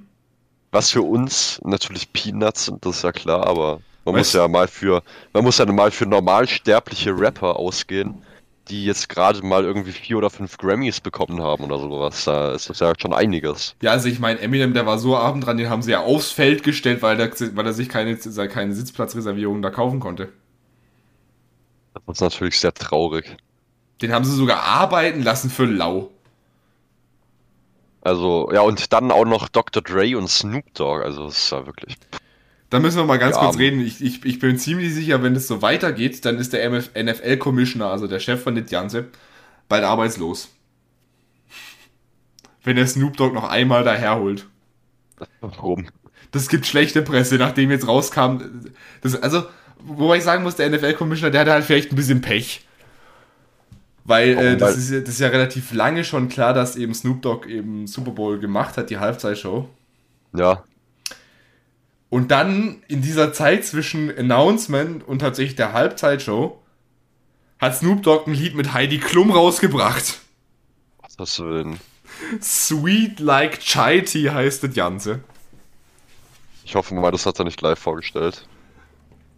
S2: Was für uns natürlich Peanuts sind, das ist ja klar, aber man
S1: Weißt-
S2: muss ja mal für, man muss ja mal für normalsterbliche Rapper ausgehen, die jetzt gerade mal irgendwie vier oder fünf Grammys bekommen haben oder sowas. Da ist das ja schon einiges.
S1: Ja, also ich meine, Eminem, der war so abend dran, den haben sie ja aufs Feld gestellt, weil, der, weil er sich keine, keine Sitzplatzreservierung da kaufen konnte.
S2: Das ist natürlich sehr traurig.
S1: Den haben sie sogar arbeiten lassen für lau.
S2: Also, ja, und dann auch noch Dr. Dre und Snoop Dogg. Also, das ist ja wirklich.
S1: Da müssen wir mal ganz
S2: Ja,
S1: kurz
S2: Mann.
S1: reden. Ich, ich, ich bin ziemlich sicher, wenn es so weitergeht, dann ist der NFL-Commissioner, also der Chef von Ganze, bald arbeitslos. Wenn der Snoop Dogg noch einmal daherholt.
S2: Warum?
S1: Das gibt schlechte Presse, nachdem jetzt rauskam. Das, also, wobei ich sagen muss, der NFL-Commissioner, der hatte halt vielleicht ein bisschen Pech. Weil äh, das,
S2: Weil-
S1: ist, ja- das ist ja relativ lange schon klar, dass eben Snoop Dogg eben Super Bowl gemacht hat, die Halbzeitshow.
S2: Ja,
S1: Und dann in dieser Zeit zwischen Announcement und tatsächlich der Halbzeitshow hat Snoop Dogg ein Lied mit Heidi Klum rausgebracht.
S2: was hast du denn?
S1: Sweet Like Chai Tea heißt das Ganze.
S2: Ich hoffe mal, das hat er nicht live vorgestellt.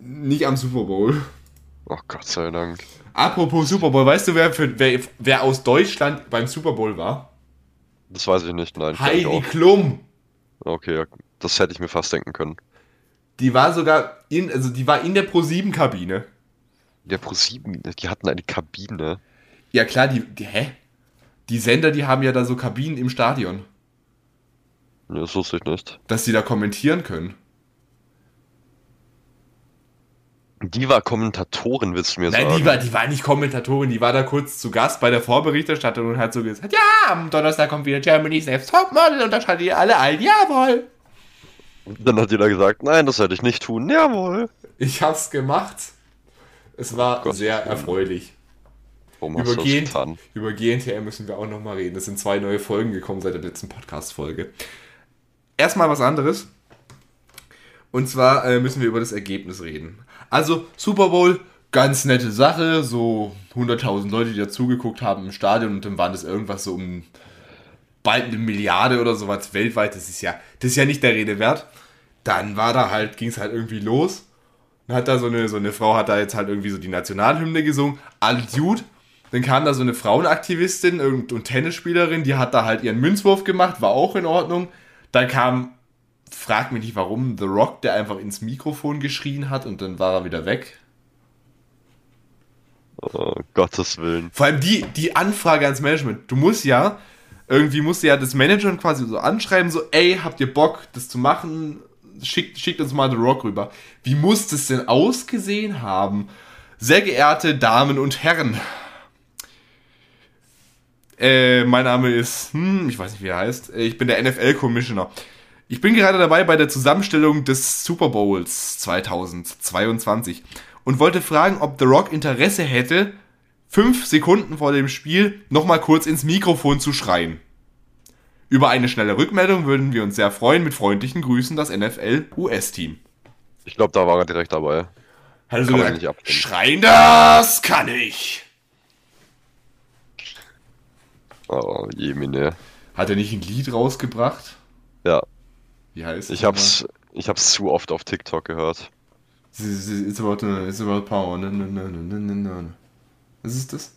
S1: Nicht am Super Bowl.
S2: Oh Gott sei Dank.
S1: Apropos Super Bowl, weißt du, wer, für, wer, wer aus Deutschland beim Super Bowl war?
S2: Das weiß ich nicht, nein.
S1: Heidi. Klum.
S2: Okay, ja, das hätte ich mir fast denken können.
S1: Die war sogar in, also die war in der Pro7-Kabine.
S2: Der Pro7, die hatten eine Kabine.
S1: Ja klar, die, die, hä? Die Sender, die haben ja da so Kabinen im Stadion,
S2: Nee, Das wusste ich nicht.
S1: dass sie da kommentieren können.
S2: Die war Kommentatorin, willst du mir
S1: Nein,
S2: sagen?
S1: die war, die war nicht Kommentatorin, die war da kurz zu Gast bei der Vorberichterstattung und hat so gesagt, ja, am Donnerstag kommt wieder Germany's Next Topmodel und da schaltet ihr alle ein, jawohl.
S2: Dann hat jeder gesagt, nein, das werde ich nicht tun. Jawohl.
S1: Ich hab's gemacht. Es war
S2: Gott.
S1: sehr erfreulich.
S2: Warum
S1: Über,
S2: du das
S1: GN
S2: getan?
S1: über GNTM müssen wir auch nochmal reden. Es sind zwei neue Folgen gekommen seit der letzten Podcast-Folge. Erstmal was anderes. Und zwar äh, müssen wir über das Ergebnis reden. Also, Super Bowl, ganz nette Sache, so 100.000 Leute, die dazugeguckt haben im Stadion und dann waren das irgendwas so um bald eine Milliarde oder sowas weltweit, das ist ja, das ist ja nicht der Rede wert. Dann war da halt, ging es halt irgendwie los. Dann hat da so eine, so eine Frau, hat da jetzt halt irgendwie so die Nationalhymne gesungen, alles gut. Dann kam da so eine Frauenaktivistin und Tennisspielerin, die hat da halt ihren Münzwurf gemacht, war auch in Ordnung. Dann kam, frag mich nicht warum, The Rock, der einfach ins Mikrofon geschrien hat und dann war er wieder weg.
S2: Oh, Gottes Willen.
S1: Vor allem die, die Anfrage ans Management. Du musst ja, irgendwie musst du ja das Manager quasi so anschreiben, so, ey, habt ihr Bock, das zu machen? Schickt, schickt uns mal The Rock rüber. Wie muss das denn ausgesehen haben? Sehr geehrte Damen und Herren. Äh, mein Name ist, hm, ich weiß nicht, wie er heißt. Ich bin der NFL-Commissioner. Ich bin gerade dabei bei der Zusammenstellung des Super Bowls 2022 und wollte fragen, ob The Rock Interesse hätte, fünf Sekunden vor dem Spiel nochmal kurz ins Mikrofon zu schreien. Über eine schnelle Rückmeldung würden wir uns sehr freuen. Mit freundlichen Grüßen, das NFL-US-Team.
S2: Ich glaube, da war er direkt dabei.
S1: Hat so
S2: Kann man
S1: gesagt,
S2: nicht
S1: schreien, das kann ich.
S2: Oh, Jemine.
S1: Hat er nicht ein Lied rausgebracht?
S2: Ja,
S1: Wie heißt
S2: ich hab's, ich hab's zu oft auf TikTok gehört.
S1: It's, about, it's about power. Ne, ne, ne, ne, ne, ne. Was ist das?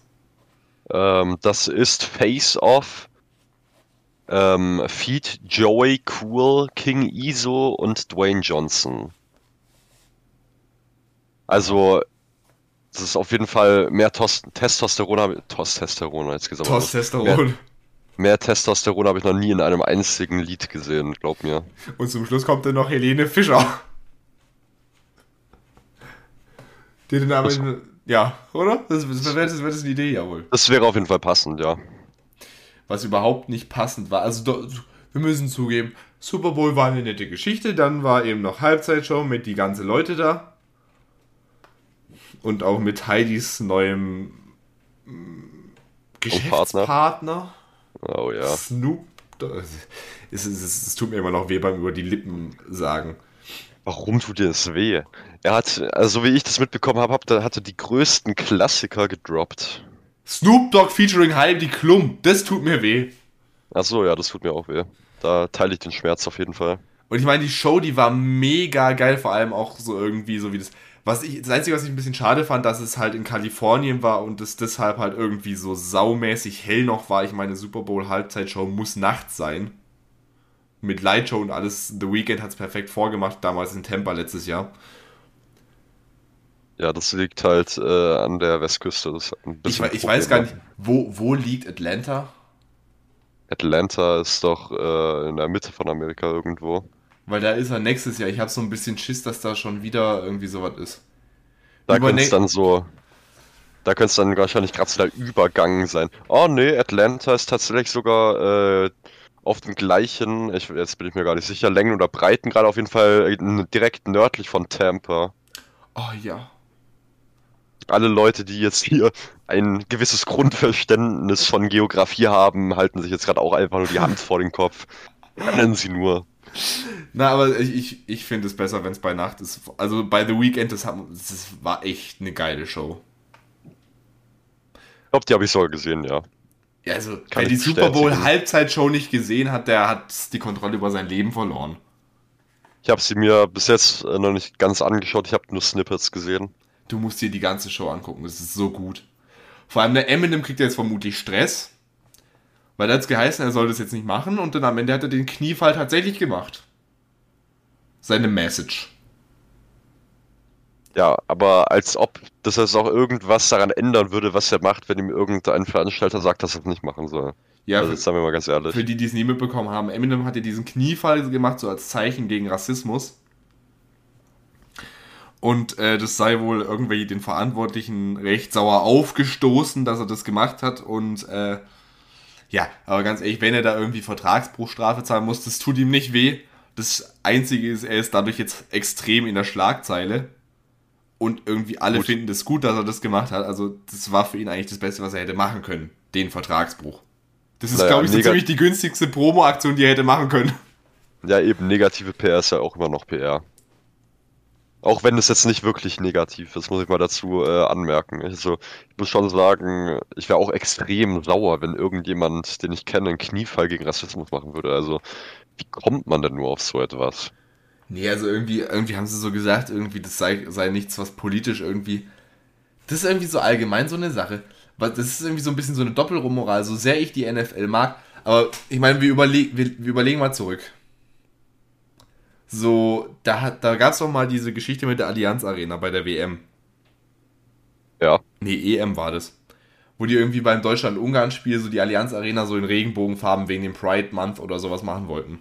S2: Ähm, das ist Face Off, ähm, Feed Joey Cool, King Iso und Dwayne Johnson. Also, das ist auf jeden Fall mehr Tos Testosteron, hab ich- Testosteron, jetzt gesagt. Mehr,
S1: Testosteron.
S2: Mehr Testosteron habe ich noch nie in einem einzigen Lied gesehen, glaub mir.
S1: Und zum Schluss kommt dann noch Helene Fischer. Die den Namen. Ja, oder? Das, das wäre das, wär das eine Idee, jawohl.
S2: Das wäre auf jeden Fall passend, ja.
S1: Was überhaupt nicht passend war. Also, wir müssen zugeben, Super Bowl war eine nette Geschichte. Dann war eben noch Halbzeitshow mit die ganze Leute da. Und auch mit Heidis neuem mm, Geschäftspartner.
S2: Oh ja.
S1: Snoop. Dogg. Es, es, es, tut mir immer noch weh beim über die Lippen sagen.
S2: Warum tut dir das weh? Er hat, also so wie ich das mitbekommen habe, hat er hatte die größten Klassiker gedroppt.
S1: Snoop Dogg featuring Heidi Klum. Das tut mir weh.
S2: Ach so, ja, das tut mir auch weh. Da teile ich den Schmerz auf jeden Fall.
S1: Und ich meine, die Show, die war mega geil, vor allem auch so irgendwie, so wie das. Was ich, das Einzige, was ich ein bisschen schade fand, dass es halt in Kalifornien war und es deshalb halt irgendwie so saumäßig hell noch war. Ich meine, Super Bowl Halbzeitshow muss nachts sein. Mit Lightshow und alles. The Weeknd hat es perfekt vorgemacht, damals in Tampa letztes Jahr.
S2: Ja, das liegt halt äh, an der Westküste. Das
S1: Ich, ich weiß gar nicht, wo, wo liegt Atlanta?
S2: Atlanta ist doch äh, in der Mitte von Amerika irgendwo.
S1: Weil da ist er nächstes Jahr. Ich habe so ein bisschen Schiss, dass da schon wieder irgendwie sowas ist.
S2: Da könnte es dann so. Da könnte es dann wahrscheinlich gerade so der Übergang sein. Oh nee, Atlanta ist tatsächlich sogar äh, auf dem gleichen, ich, jetzt bin ich mir gar nicht sicher, Längen oder Breiten gerade auf jeden Fall äh, direkt nördlich von Tampa.
S1: Oh ja.
S2: Alle Leute, die jetzt hier ein gewisses Grundverständnis von Geografie haben, halten sich jetzt gerade auch einfach nur die Hand vor den Kopf. Nennen sie nur. *laughs*
S1: Na, aber ich, ich, finde es besser, wenn es bei Nacht ist. Also bei The Weeknd, das, haben, das war echt eine geile Show.
S2: Ich glaube, die habe ich sogar gesehen, ja.
S1: Ja, also,
S2: Kann
S1: wer die Super Bowl
S2: bestätigen.
S1: Halbzeitshow nicht gesehen hat, der hat die Kontrolle über sein Leben verloren.
S2: Ich habe sie mir bis jetzt äh, noch nicht ganz angeschaut, ich habe nur Snippets gesehen.
S1: Du musst dir die ganze Show angucken, das ist so gut. Vor allem der Eminem kriegt jetzt vermutlich Stress, weil er hat geheißen, er soll das jetzt nicht machen und dann am Ende hat er den Kniefall tatsächlich gemacht. Seine Message.
S2: Ja, aber als ob das jetzt auch irgendwas daran ändern würde, was er macht, wenn ihm irgendein Veranstalter sagt, dass er es nicht machen soll.
S1: Ja,
S2: also jetzt sagen wir mal ganz ehrlich.
S1: für die, die es nie mitbekommen haben, Eminem hat ja diesen Kniefall gemacht, so als Zeichen gegen Rassismus. Und äh, das sei wohl irgendwie den Verantwortlichen recht sauer aufgestoßen, dass er das gemacht hat. Und äh, ja, aber ganz ehrlich, wenn er da irgendwie Vertragsbruchstrafe zahlen muss, das tut ihm nicht weh. Das Einzige ist, er ist dadurch jetzt extrem in der Schlagzeile. Und irgendwie alle
S2: Gut.
S1: finden das gut, dass er das gemacht hat. Also das war für ihn eigentlich das Beste, was er hätte machen können. Den Vertragsbruch. Das ist,
S2: Naja,
S1: glaube ich, so ziemlich die günstigste Promo-Aktion, die er hätte machen können.
S2: Ja, eben negative PR ist ja auch immer noch PR. Auch wenn es jetzt nicht wirklich negativ ist, muss ich mal dazu äh, anmerken. Also, ich muss schon sagen, ich wäre auch extrem sauer, wenn irgendjemand, den ich kenne, einen Kniefall gegen Rassismus machen würde. Also, wie kommt man denn nur auf so etwas?
S1: Nee, also irgendwie, irgendwie haben sie so gesagt, irgendwie, das sei, sei nichts, was politisch irgendwie. Das ist irgendwie so allgemein so eine Sache. Das ist irgendwie so ein bisschen so eine Doppelmoral, so sehr ich die NFL mag. Aber ich meine, wir, überleg, wir, wir überlegen mal zurück. So, da, da gab es doch mal diese Geschichte mit der Allianz Arena bei der WM.
S2: Ja.
S1: Nee, EM war das. Wo die irgendwie beim Deutschland-Ungarn-Spiel so die Allianz Arena so in Regenbogenfarben wegen dem Pride Month oder sowas machen wollten.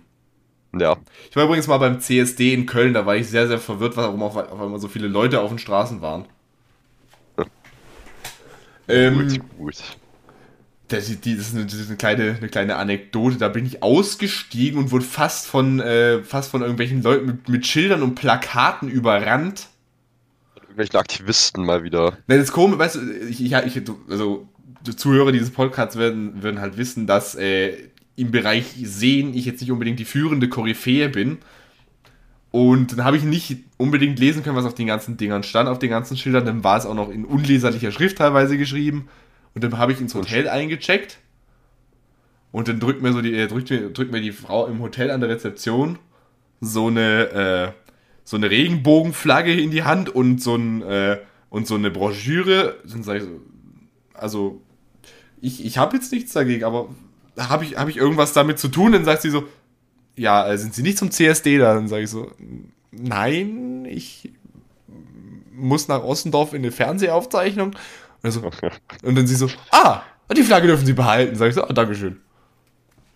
S2: Ja.
S1: Ich war übrigens mal beim CSD in Köln, da war ich sehr, sehr verwirrt, warum auf, auf einmal so viele Leute auf den Straßen waren. ähm,
S2: Gut, gut.
S1: Das, die, das, ist eine, das ist eine kleine, eine kleine Anekdote. Da bin ich ausgestiegen und wurde fast von, äh, fast von irgendwelchen Leuten mit, mit Schildern und Plakaten überrannt.
S2: Irgendwelchen Aktivisten mal wieder.
S1: Nein, das ist komisch, weißt du, ich, ich, ich, also die Zuhörer dieses Podcasts werden, werden halt wissen, dass äh, im Bereich Sehen ich jetzt nicht unbedingt die führende Koryphäe bin. Und dann habe ich nicht unbedingt lesen können, was auf den ganzen Dingern stand, auf den ganzen Schildern. Dann war es auch noch in unleserlicher Schrift teilweise geschrieben. Und dann habe ich ins Hotel eingecheckt. Und dann drückt mir so die, äh, drückt mir, drückt mir die Frau im Hotel an der Rezeption so eine, äh, so eine Regenbogenflagge in die Hand und so ein, äh, und so eine Broschüre. Dann sage ich so, also, ich, ich habe jetzt nichts dagegen, aber habe ich, hab ich irgendwas damit zu tun? Dann sagt sie so, ja, äh, sind Sie nicht zum CSD da? Dann sage ich so, nein, ich muss nach Ossendorf in eine Fernsehaufzeichnung. Also, *laughs* und dann sie so, ah, die Flagge dürfen Sie behalten. Sag ich so, ah, Dankeschön.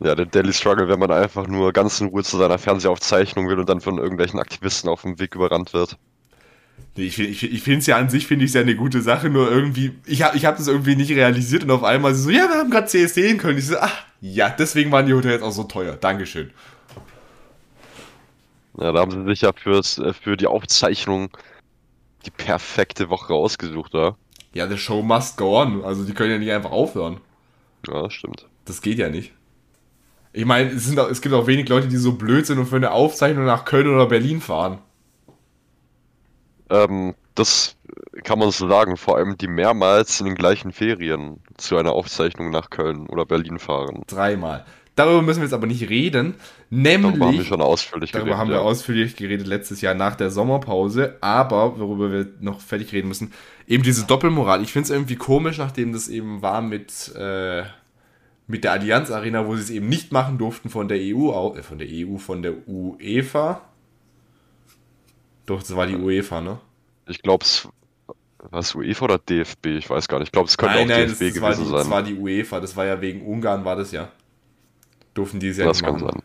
S2: Ja, der Daily Struggle, wenn man einfach nur ganz in Ruhe zu seiner Fernsehaufzeichnung will und dann von irgendwelchen Aktivisten auf dem Weg überrannt wird.
S1: Nee, ich, ich, ich finde es ja an sich, finde ich es ja eine gute Sache, nur irgendwie, ich habe ich hab das irgendwie nicht realisiert und auf einmal so, ja, wir haben gerade CSD in Köln. Ich so, ach, ja, deswegen waren die Hotels auch so teuer. Dankeschön.
S2: Ja, da haben sie sich ja fürs, äh, für die Aufzeichnung die perfekte Woche ausgesucht, ja.
S1: Ja, the show must go on. Also die können ja nicht einfach aufhören.
S2: Ja, das stimmt.
S1: Das geht ja nicht. Ich meine, es, sind auch, es gibt auch wenig Leute, die so blöd sind und für eine Aufzeichnung nach Köln oder Berlin fahren.
S2: Ähm, das kann man so sagen, vor allem die mehrmals in den gleichen Ferien zu einer Aufzeichnung nach Köln oder Berlin fahren.
S1: Dreimal. Darüber müssen wir jetzt aber nicht reden. Nämlich.
S2: Darüber haben wir schon ausführlich
S1: Darüber
S2: geredet.
S1: haben wir
S2: ja.
S1: ausführlich geredet letztes Jahr nach der Sommerpause. Aber, worüber wir noch fertig reden müssen, eben diese Doppelmoral. Ich finde es irgendwie komisch, nachdem das eben war mit, äh, mit der Allianz Arena, wo sie es eben nicht machen durften von der EU, äh, von der EU, von der UEFA. Doch, das war die UEFA, ne?
S2: Ich glaube, es war es UEFA oder DFB, ich weiß gar nicht. Ich glaube, es könnte
S1: Nein,
S2: auch
S1: nein, das,
S2: DFB
S1: das, war
S2: gewesen
S1: die,
S2: sein.
S1: das war die UEFA. Das war ja wegen Ungarn, war das ja. Durften die es ja
S2: das kann
S1: machen.
S2: sein.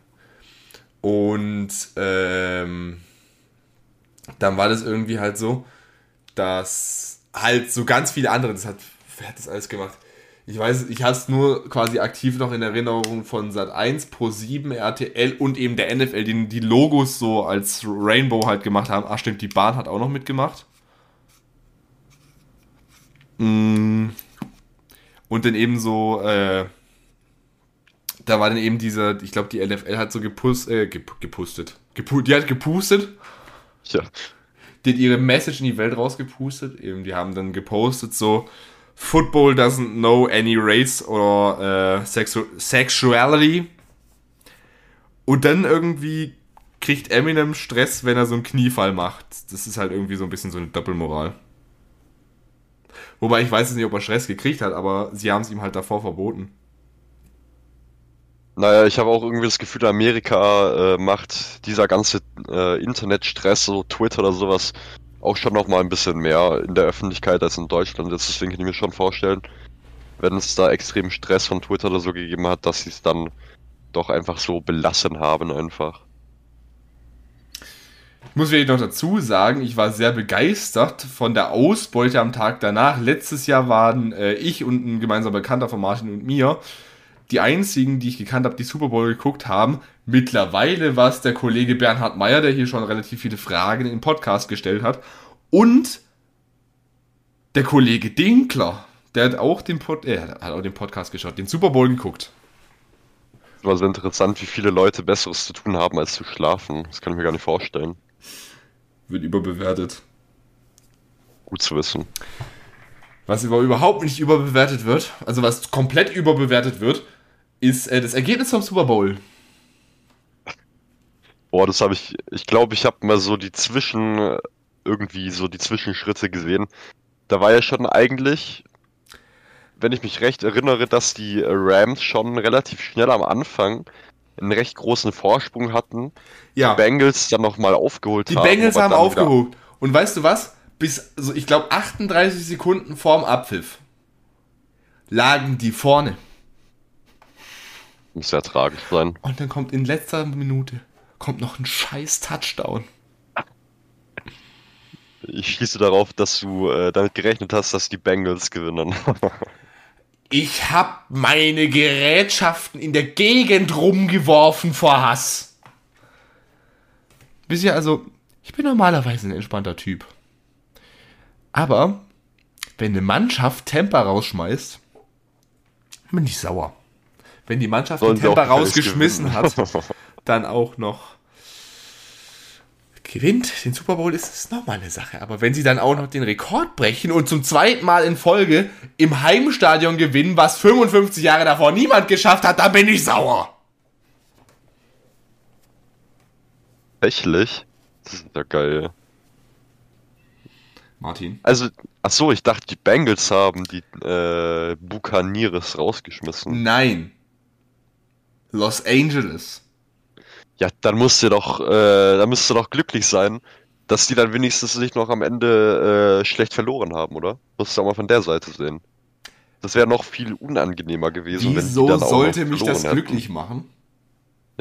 S1: Und ähm, dann war das irgendwie halt so, dass halt so ganz viele andere, das hat, wer hat das alles gemacht? Ich weiß, ich habe es nur quasi aktiv noch in Erinnerung von Sat1, Pro7, RTL und eben der NFL, die die Logos so als Rainbow halt gemacht haben. Ach stimmt, die Bahn hat auch noch mitgemacht. Mm. Und dann eben so, äh, da war dann eben dieser, ich glaube, die NFL hat so gepust, äh, gep gepustet. Gepu die hat gepustet,
S2: Ja.
S1: die hat ihre Message in die Welt rausgepustet. Eben, die haben dann gepostet so, Football doesn't know any race or äh, sexu sexuality. Und dann irgendwie kriegt Eminem Stress, wenn er so einen Kniefall macht. Das ist halt irgendwie so ein bisschen so eine Doppelmoral. Wobei ich weiß jetzt nicht, ob er Stress gekriegt hat, aber sie haben es ihm halt davor verboten.
S2: Naja, ich habe auch irgendwie das Gefühl, Amerika äh, macht dieser ganze äh, Internetstress, so Twitter oder sowas, auch schon noch mal ein bisschen mehr in der Öffentlichkeit als in Deutschland. Deswegen kann ich mir schon vorstellen, wenn es da extrem Stress von Twitter oder so gegeben hat, dass sie es dann doch einfach so belassen haben einfach.
S1: Ich muss wirklich noch dazu sagen, ich war sehr begeistert von der Ausbeute am Tag danach. Letztes Jahr waren äh, ich und ein gemeinsamer Bekannter von Martin und mir die einzigen, die ich gekannt habe, die Super Bowl geguckt haben. Mittlerweile war es der Kollege Bernhard Meyer, der hier schon relativ viele Fragen in den Podcast gestellt hat. Und der Kollege Dinkler, der hat auch den, Pod äh, hat auch den Podcast geschaut, den Super Bowl geguckt.
S2: Es war sehr interessant, wie viele Leute Besseres zu tun haben, als zu schlafen. Das kann ich mir gar nicht vorstellen.
S1: wird überbewertet.
S2: Gut zu wissen.
S1: Was aber überhaupt nicht überbewertet wird, also was komplett überbewertet wird, ist äh, das Ergebnis vom Super Bowl.
S2: Boah, das habe ich, ich glaube, ich habe mal so die Zwischen, irgendwie so die Zwischenschritte gesehen. Da war ja schon eigentlich, wenn ich mich recht erinnere, dass die Rams schon relativ schnell am Anfang einen recht großen Vorsprung hatten.
S1: Ja,
S2: Die Bengals dann nochmal aufgeholt
S1: die
S2: haben.
S1: Bengals
S2: aber
S1: haben aufgeholt. Und weißt du was? Bis, also ich glaube, 38 Sekunden vorm Abpfiff lagen die vorne.
S2: Muss ja tragisch sein.
S1: Und dann kommt in letzter Minute kommt noch ein scheiß Touchdown.
S2: Ich schließe darauf, dass du äh, damit gerechnet hast, dass die Bengals gewinnen. *laughs*
S1: Ich hab meine Gerätschaften in der Gegend rumgeworfen vor Hass. Bisher also, ich bin normalerweise ein entspannter Typ. Aber, wenn eine Mannschaft Temper rausschmeißt, bin ich sauer. Wenn die Mannschaft den
S2: Sollen auch
S1: Temper rausgeschmissen hat, *laughs* dann auch noch gewinnt den Super Bowl, ist es nochmal eine Sache. Aber wenn sie dann auch noch den Rekord brechen und zum zweiten Mal in Folge im Heimstadion gewinnen, was 55 Jahre davor niemand geschafft hat, dann bin ich sauer.
S2: Tatsächlich? Das ist ja geil.
S1: Martin.
S2: Also, ach so, ich dachte, die Bengals haben die äh, Buccaneers rausgeschmissen.
S1: Nein. Los Angeles.
S2: Ja, dann musst du doch, äh, dann müsst du doch glücklich sein, dass die dann wenigstens nicht noch am Ende äh, schlecht verloren haben, oder? Musst du auch mal von der Seite sehen. Das wäre noch viel unangenehmer gewesen, wenn die
S1: Wieso
S2: dann auch
S1: sollte mich das glücklich machen?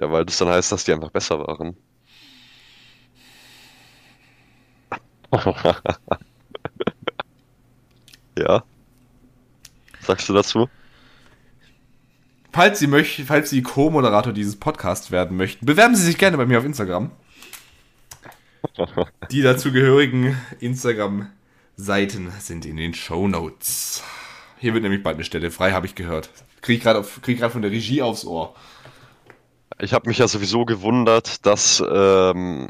S2: Ja, weil das dann heißt, dass die einfach besser waren. *laughs* ja. Sagst du dazu?
S1: Falls Sie, möchten, falls Sie Co-Moderator dieses Podcasts werden möchten, bewerben Sie sich gerne bei mir auf Instagram. *laughs* Die dazugehörigen Instagram-Seiten sind in den Show Notes. Hier wird nämlich bald eine Stelle frei, habe ich gehört. Krieg gerade krieg grad von der Regie aufs Ohr.
S2: Ich habe mich ja sowieso gewundert, dass ähm,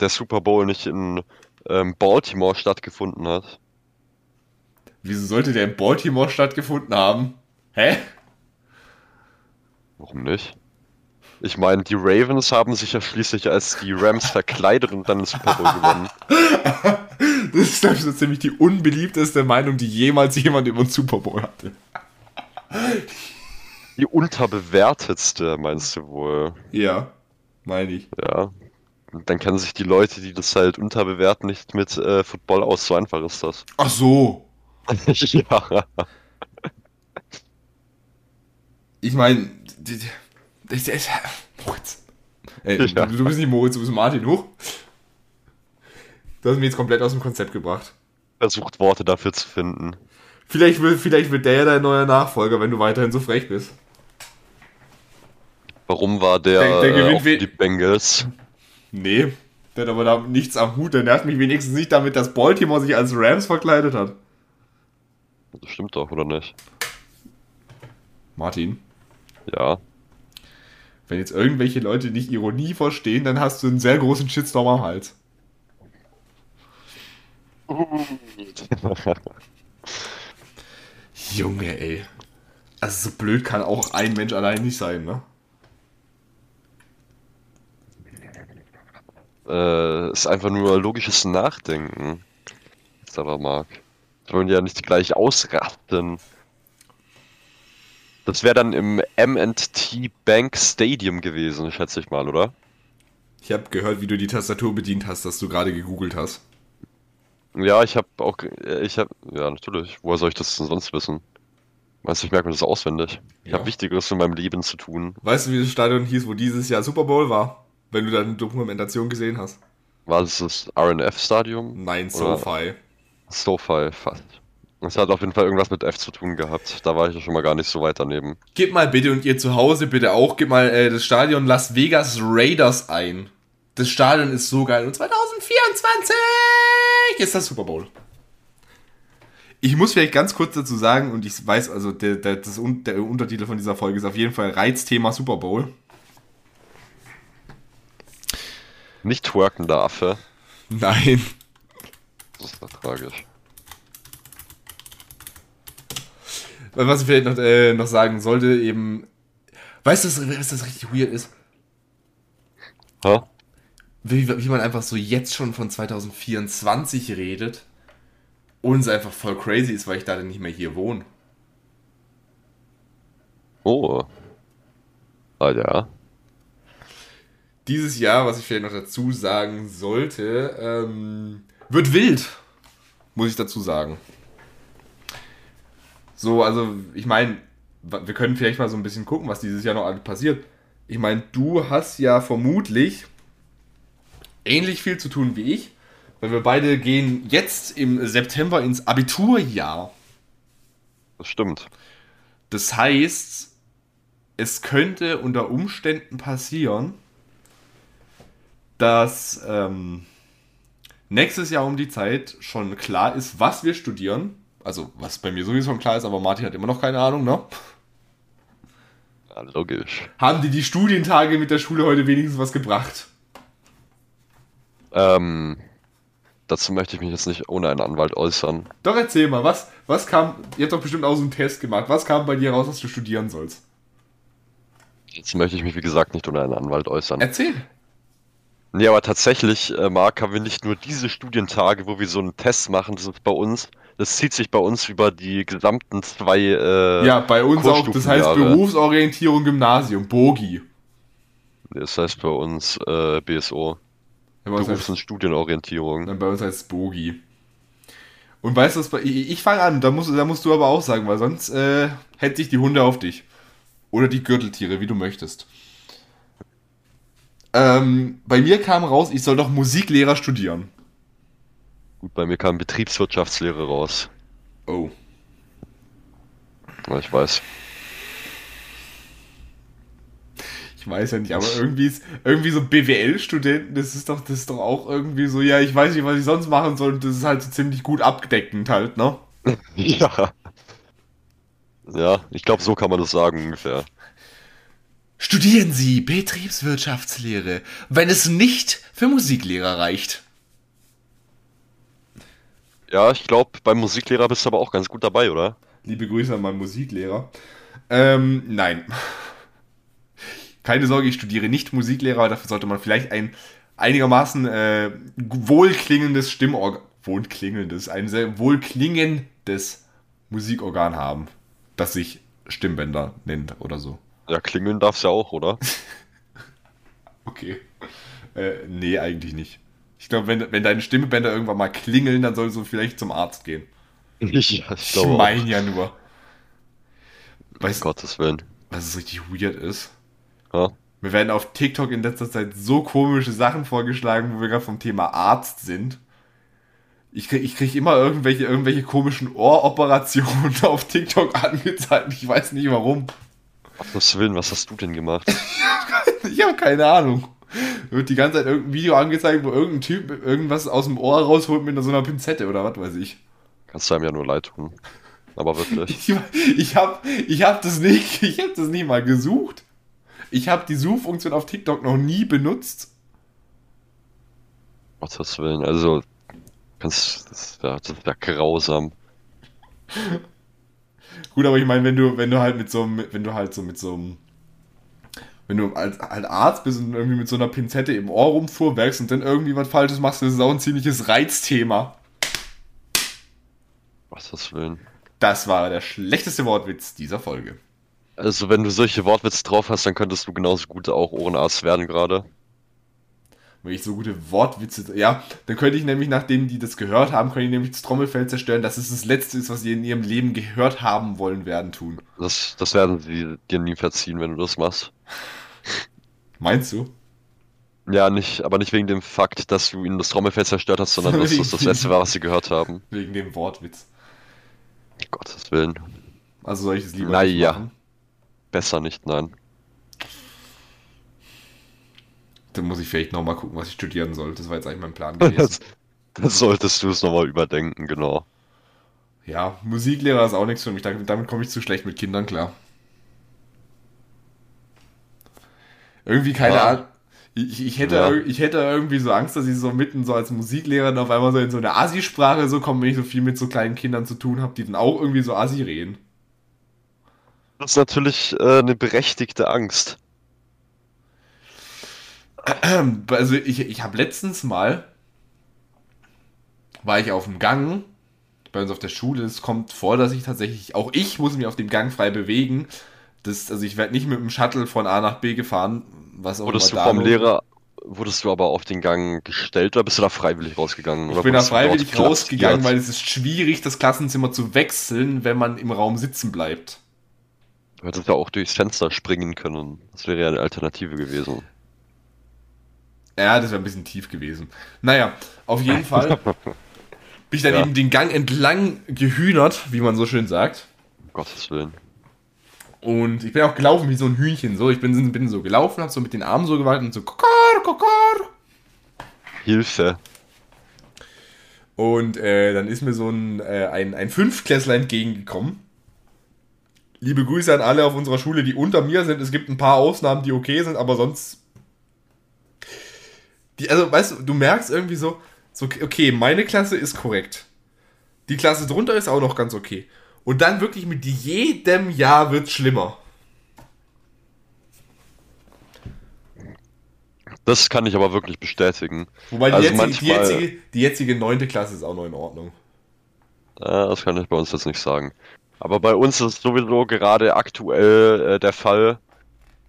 S2: der Super Bowl nicht in ähm, Baltimore stattgefunden hat.
S1: Wieso sollte der in Baltimore stattgefunden haben? Hä?
S2: Warum nicht? Ich meine, die Ravens haben sich ja schließlich als die Rams verkleidet und dann den Super Bowl gewonnen. *laughs*
S1: Das ist, glaube ich, so ziemlich die unbeliebteste Meinung, die jemals jemand über den Super Bowl hatte.
S2: Die unterbewertetste, meinst du wohl?
S1: Ja, meine ich.
S2: Ja. Dann kennen sich die Leute, die das halt unterbewerten, nicht mit äh, Football aus. So einfach ist das.
S1: Ach so. *laughs*
S2: ja.
S1: Ich meine, das ist. Moritz. Ey,
S2: Ja.
S1: du, du bist nicht Moritz, du bist Martin. Huch. Du hast mich jetzt komplett aus dem Konzept gebracht.
S2: Versucht Worte dafür zu finden.
S1: Vielleicht wird, vielleicht wird der ja dein neuer Nachfolger, wenn du weiterhin so frech bist.
S2: Warum war der,
S1: Der- der
S2: äh, die Bengals?
S1: Nee, der hat aber da nichts am Hut. Der nervt mich wenigstens nicht damit, dass Baltimore sich als Rams verkleidet hat.
S2: Das stimmt doch, oder nicht?
S1: Martin,
S2: Ja.
S1: wenn jetzt irgendwelche Leute nicht Ironie verstehen, dann hast du einen sehr großen Shitstorm am Hals. *laughs* Junge, ey. Also so blöd kann auch ein Mensch allein nicht sein, ne?
S2: äh, ist einfach nur logisches Nachdenken. Was aber mag. Wollen ja nicht gleich ausrasten. Das wäre dann im MT Bank Stadium gewesen, schätze ich mal, oder?
S1: Ich habe gehört, wie du die Tastatur bedient hast, dass du gerade gegoogelt hast.
S2: Ja, ich habe auch, äh, ich habe, ja, natürlich. Woher soll ich das denn sonst wissen? Weißt du, ich merke mir das auswendig. Ich
S1: Ja.
S2: habe Wichtigeres in meinem Leben zu tun.
S1: Weißt du, wie das Stadion hieß, wo dieses Jahr Super Bowl war? Wenn du deine Dokumentation gesehen hast.
S2: War das das RNF-Stadium?
S1: Nein, SoFi.
S2: SoFi, fast. Es hat auf jeden Fall irgendwas mit F zu tun gehabt. Da war ich ja schon mal gar nicht so weit daneben.
S1: Gib mal bitte und ihr zu Hause bitte auch, gib mal äh, das Stadion Las Vegas Raiders ein. Das Stadion ist so geil. Und 2024 ist das Super Bowl. Ich muss vielleicht ganz kurz dazu sagen, und ich weiß, also der, der, das, der Untertitel von dieser Folge ist auf jeden Fall Reizthema Super Bowl.
S2: Nicht twerken darf, hä?
S1: Nein.
S2: Das ist doch tragisch.
S1: Was ich vielleicht noch, äh, noch sagen sollte, eben. Weißt du, was, das richtig weird ist?
S2: Ha?
S1: Wie, wie man einfach so jetzt schon von 2024 redet und es einfach voll crazy ist, weil ich da dann nicht mehr hier wohne.
S2: Oh. Ja.
S1: Dieses Jahr, was ich vielleicht noch dazu sagen sollte, ähm, wird wild, muss ich dazu sagen. So, also ich meine, wir können vielleicht mal so ein bisschen gucken, was dieses Jahr noch alles passiert. Ich meine, du hast ja vermutlich ähnlich viel zu tun wie ich, weil wir beide gehen jetzt im September ins Abiturjahr.
S2: Das stimmt.
S1: Das heißt, es könnte unter Umständen passieren, dass ähm, nächstes Jahr um die Zeit schon klar ist, was wir studieren. Also, was bei mir sowieso schon klar ist, aber Martin hat immer noch keine Ahnung, ne?
S2: Ja, logisch.
S1: Haben die die Studientage mit der Schule heute wenigstens was gebracht?
S2: Ähm, dazu möchte ich mich jetzt nicht ohne einen Anwalt äußern.
S1: Doch, erzähl mal, was, was kam, ihr habt doch bestimmt auch so einen Test gemacht, was kam bei dir raus, was du studieren sollst?
S2: Jetzt möchte ich mich, wie gesagt, nicht ohne einen Anwalt äußern.
S1: Erzähl.
S2: Nee, aber tatsächlich, äh, Marc, haben wir nicht nur diese Studientage, wo wir so einen Test machen, das ist bei uns, das zieht sich bei uns über die gesamten zwei äh,
S1: Ja, bei uns auch, das heißt. Berufsorientierung Gymnasium, Bogi.
S2: Das heißt bei uns äh, BSO,
S1: Ja, bei uns
S2: Berufs-
S1: heißt-
S2: und Studienorientierung.
S1: Dann bei uns heißt es Bogi. Und weißt du, ich, ich fange an, da musst, da musst du aber auch sagen, weil sonst äh, hätte sich die Hunde auf dich. Oder die Gürteltiere, wie du möchtest. Ähm, bei mir kam raus, ich soll doch Musiklehrer studieren.
S2: Gut, bei mir kam Betriebswirtschaftslehre raus.
S1: Oh.
S2: Ja, ich weiß.
S1: Ich weiß ja nicht, aber irgendwie ist irgendwie so BWL-Studenten, das ist doch, das ist doch auch irgendwie so, ja, ich weiß nicht, was ich sonst machen soll, und das ist halt so ziemlich gut abgedeckend halt, ne? *laughs*
S2: Ja. Ja, ich glaube, so kann man das sagen ungefähr.
S1: Studieren Sie Betriebswirtschaftslehre, wenn es nicht für Musiklehrer reicht.
S2: Ja, ich glaube, beim Musiklehrer bist du aber auch ganz gut dabei, oder?
S1: Liebe Grüße an meinen Musiklehrer. Ähm, nein. Keine Sorge, ich studiere nicht Musiklehrer, dafür sollte man vielleicht ein einigermaßen äh, wohlklingendes Stimmorgan, wohlklingendes, ein sehr wohlklingendes Musikorgan haben, das sich Stimmbänder nennt oder so.
S2: Ja, klingeln darf's ja auch, oder? *laughs*
S1: Okay. Äh, nee, eigentlich nicht. Ich glaube, wenn, wenn deine Stimmbänder irgendwann mal klingeln, dann solltest du vielleicht zum Arzt gehen. *laughs*
S2: Ich, ich
S1: Ich meine ja nur. Weißt du,
S2: Gottes Willen.
S1: was es richtig weird ist?
S2: Ja?
S1: Mir werden auf TikTok in letzter Zeit so komische Sachen vorgeschlagen, wo wir gerade vom Thema Arzt sind. Ich krieg, ich krieg immer irgendwelche, irgendwelche komischen Ohroperationen *laughs* auf TikTok angezeigt. Ich weiß nicht warum.
S2: Um Gottes Willen, was hast du denn gemacht? *laughs*
S1: Ich habe keine Ahnung. Wird die ganze Zeit irgendein Video angezeigt, wo irgendein Typ irgendwas aus dem Ohr rausholt mit so einer Pinzette oder was weiß ich.
S2: Kannst du einem ja nur leid tun. Aber wirklich. *laughs*
S1: Ich, ich habe ich hab das nicht, *laughs* ich habe das nicht mal gesucht. Ich habe die Suchfunktion auf TikTok noch nie benutzt.
S2: Gottes Willen. Also, kannst, das ist ja grausam.
S1: Gut, aber ich meine, wenn du, wenn du halt mit so einem, wenn du halt so mit so einem, wenn du als halt Arzt bist und irgendwie mit so einer Pinzette im Ohr rumfuhrwerkst und dann irgendwie was Falsches machst, das ist auch ein ziemliches Reizthema.
S2: Gottes Willen.
S1: Das war der schlechteste Wortwitz dieser Folge.
S2: Also, wenn du solche Wortwitze drauf hast, dann könntest du genauso gut auch Ohrenarzt werden gerade.
S1: Wenn ich so gute Wortwitze, ja, dann könnte ich nämlich, nachdem die das gehört haben, könnte ich nämlich das Trommelfell zerstören, dass es das Letzte ist, was sie in ihrem Leben gehört haben wollen werden tun.
S2: Das, das werden sie dir nie verziehen, wenn du das machst.
S1: Meinst du?
S2: Ja, nicht, aber nicht wegen dem Fakt, dass du ihnen das Trommelfell zerstört hast, sondern dass *laughs* das das letzte war, was sie gehört haben.
S1: Wegen dem Wortwitz.
S2: Gottes Willen.
S1: Also soll ich es lieber
S2: Naja.
S1: nicht machen?
S2: Besser nicht, nein.
S1: Dann muss ich vielleicht nochmal gucken, was ich studieren soll. Das war jetzt eigentlich mein Plan *laughs* gewesen.
S2: Das, das solltest du es nochmal überdenken, genau.
S1: Ja, Musiklehrer ist auch nichts für mich. Damit, damit komme ich zu schlecht mit Kindern klar. Irgendwie keine
S2: Ja.
S1: Ahnung. Ich, ich, hätte,
S2: Ja.
S1: ich hätte irgendwie so Angst, dass ich so mitten so als Musiklehrer auf einmal so in so eine Asi-Sprache so komme, wenn ich so viel mit so kleinen Kindern zu tun habe, die dann auch irgendwie so Asi reden.
S2: Das ist natürlich äh, eine berechtigte Angst. *clears throat*
S1: Also ich, ich habe letztens mal, war ich auf dem Gang bei uns auf der Schule. Es kommt vor, dass ich tatsächlich, auch ich muss mich auf dem Gang frei bewegen. Das, also ich werde nicht mit dem Shuttle von A nach B gefahren, was auch
S2: Wurdest du
S1: immer da
S2: vom
S1: los-
S2: Lehrer, wurdest du aber auf den Gang gestellt oder bist du da freiwillig rausgegangen?
S1: Ich
S2: oder
S1: bin da
S2: wurdest du
S1: freiwillig rausgegangen, weil es ist schwierig, das Klassenzimmer zu wechseln, wenn man im Raum sitzen bleibt.
S2: Du hättest ja auch durchs Fenster springen können. Das wäre ja eine Alternative gewesen.
S1: Ja, das wäre ein bisschen tief gewesen. Naja, auf jeden Fall *laughs* bin ich dann
S2: Ja.
S1: eben den Gang entlang gehühnert, wie man so schön sagt.
S2: Um Gottes Willen.
S1: Und ich bin auch gelaufen wie so ein Hühnchen. So, ich bin, bin so gelaufen, hab so mit den Armen so gewaltet und so kokor, kokor.
S2: Hilfe.
S1: Und äh, dann ist mir so ein, äh, ein, ein Fünftklässler entgegengekommen. Liebe Grüße an alle auf unserer Schule, die unter mir sind. Es gibt ein paar Ausnahmen, die okay sind, aber sonst. Die, also, weißt du, du merkst irgendwie so, so, okay, meine Klasse ist korrekt. Die Klasse drunter ist auch noch ganz okay. Und dann wirklich mit jedem Jahr wird schlimmer.
S2: Das kann ich aber wirklich bestätigen.
S1: Wobei die,
S2: Also
S1: jetzige, die,
S2: manchmal-
S1: jetzige, die jetzige neunte Klasse ist auch noch in Ordnung.
S2: Äh, das kann ich bei uns jetzt nicht sagen. Aber bei uns ist sowieso gerade aktuell äh, der Fall,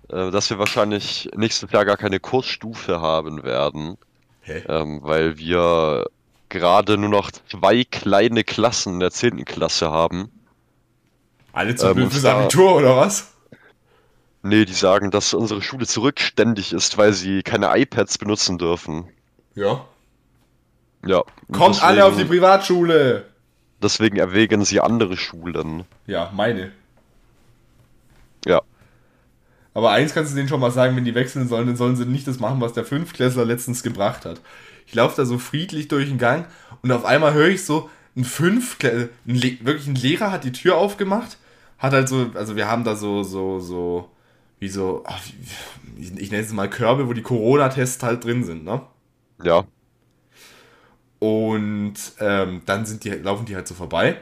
S2: äh, dass wir wahrscheinlich nächstes Jahr gar keine Kursstufe haben werden,
S1: Hä?
S2: ähm, weil wir gerade nur noch zwei kleine Klassen in der 10. Klasse haben.
S1: Alle zu
S2: Ähm,
S1: blöd fürs Abitur oder was?
S2: Nee, die sagen, dass unsere Schule zurückständig ist, weil sie keine iPads benutzen dürfen.
S1: Ja.
S2: Ja.
S1: Kommt alle auf die
S2: deswegen-
S1: Privatschule!
S2: Deswegen erwägen sie andere Schulen.
S1: Ja, meine.
S2: Ja.
S1: Aber eins kannst du denen schon mal sagen, wenn die wechseln sollen, dann sollen sie nicht das machen, was der Fünftklässler letztens gebracht hat. Ich laufe da so friedlich durch den Gang und auf einmal höre ich so, ein Fünftklässler, wirklich ein Lehrer hat die Tür aufgemacht, hat halt so, also wir haben da so, so, so, wie so, ach, wie- ich, ich nenne es mal Körbe, wo die Corona-Tests halt drin sind, ne?
S2: Ja.
S1: Und ähm, dann sind die, laufen die halt so vorbei.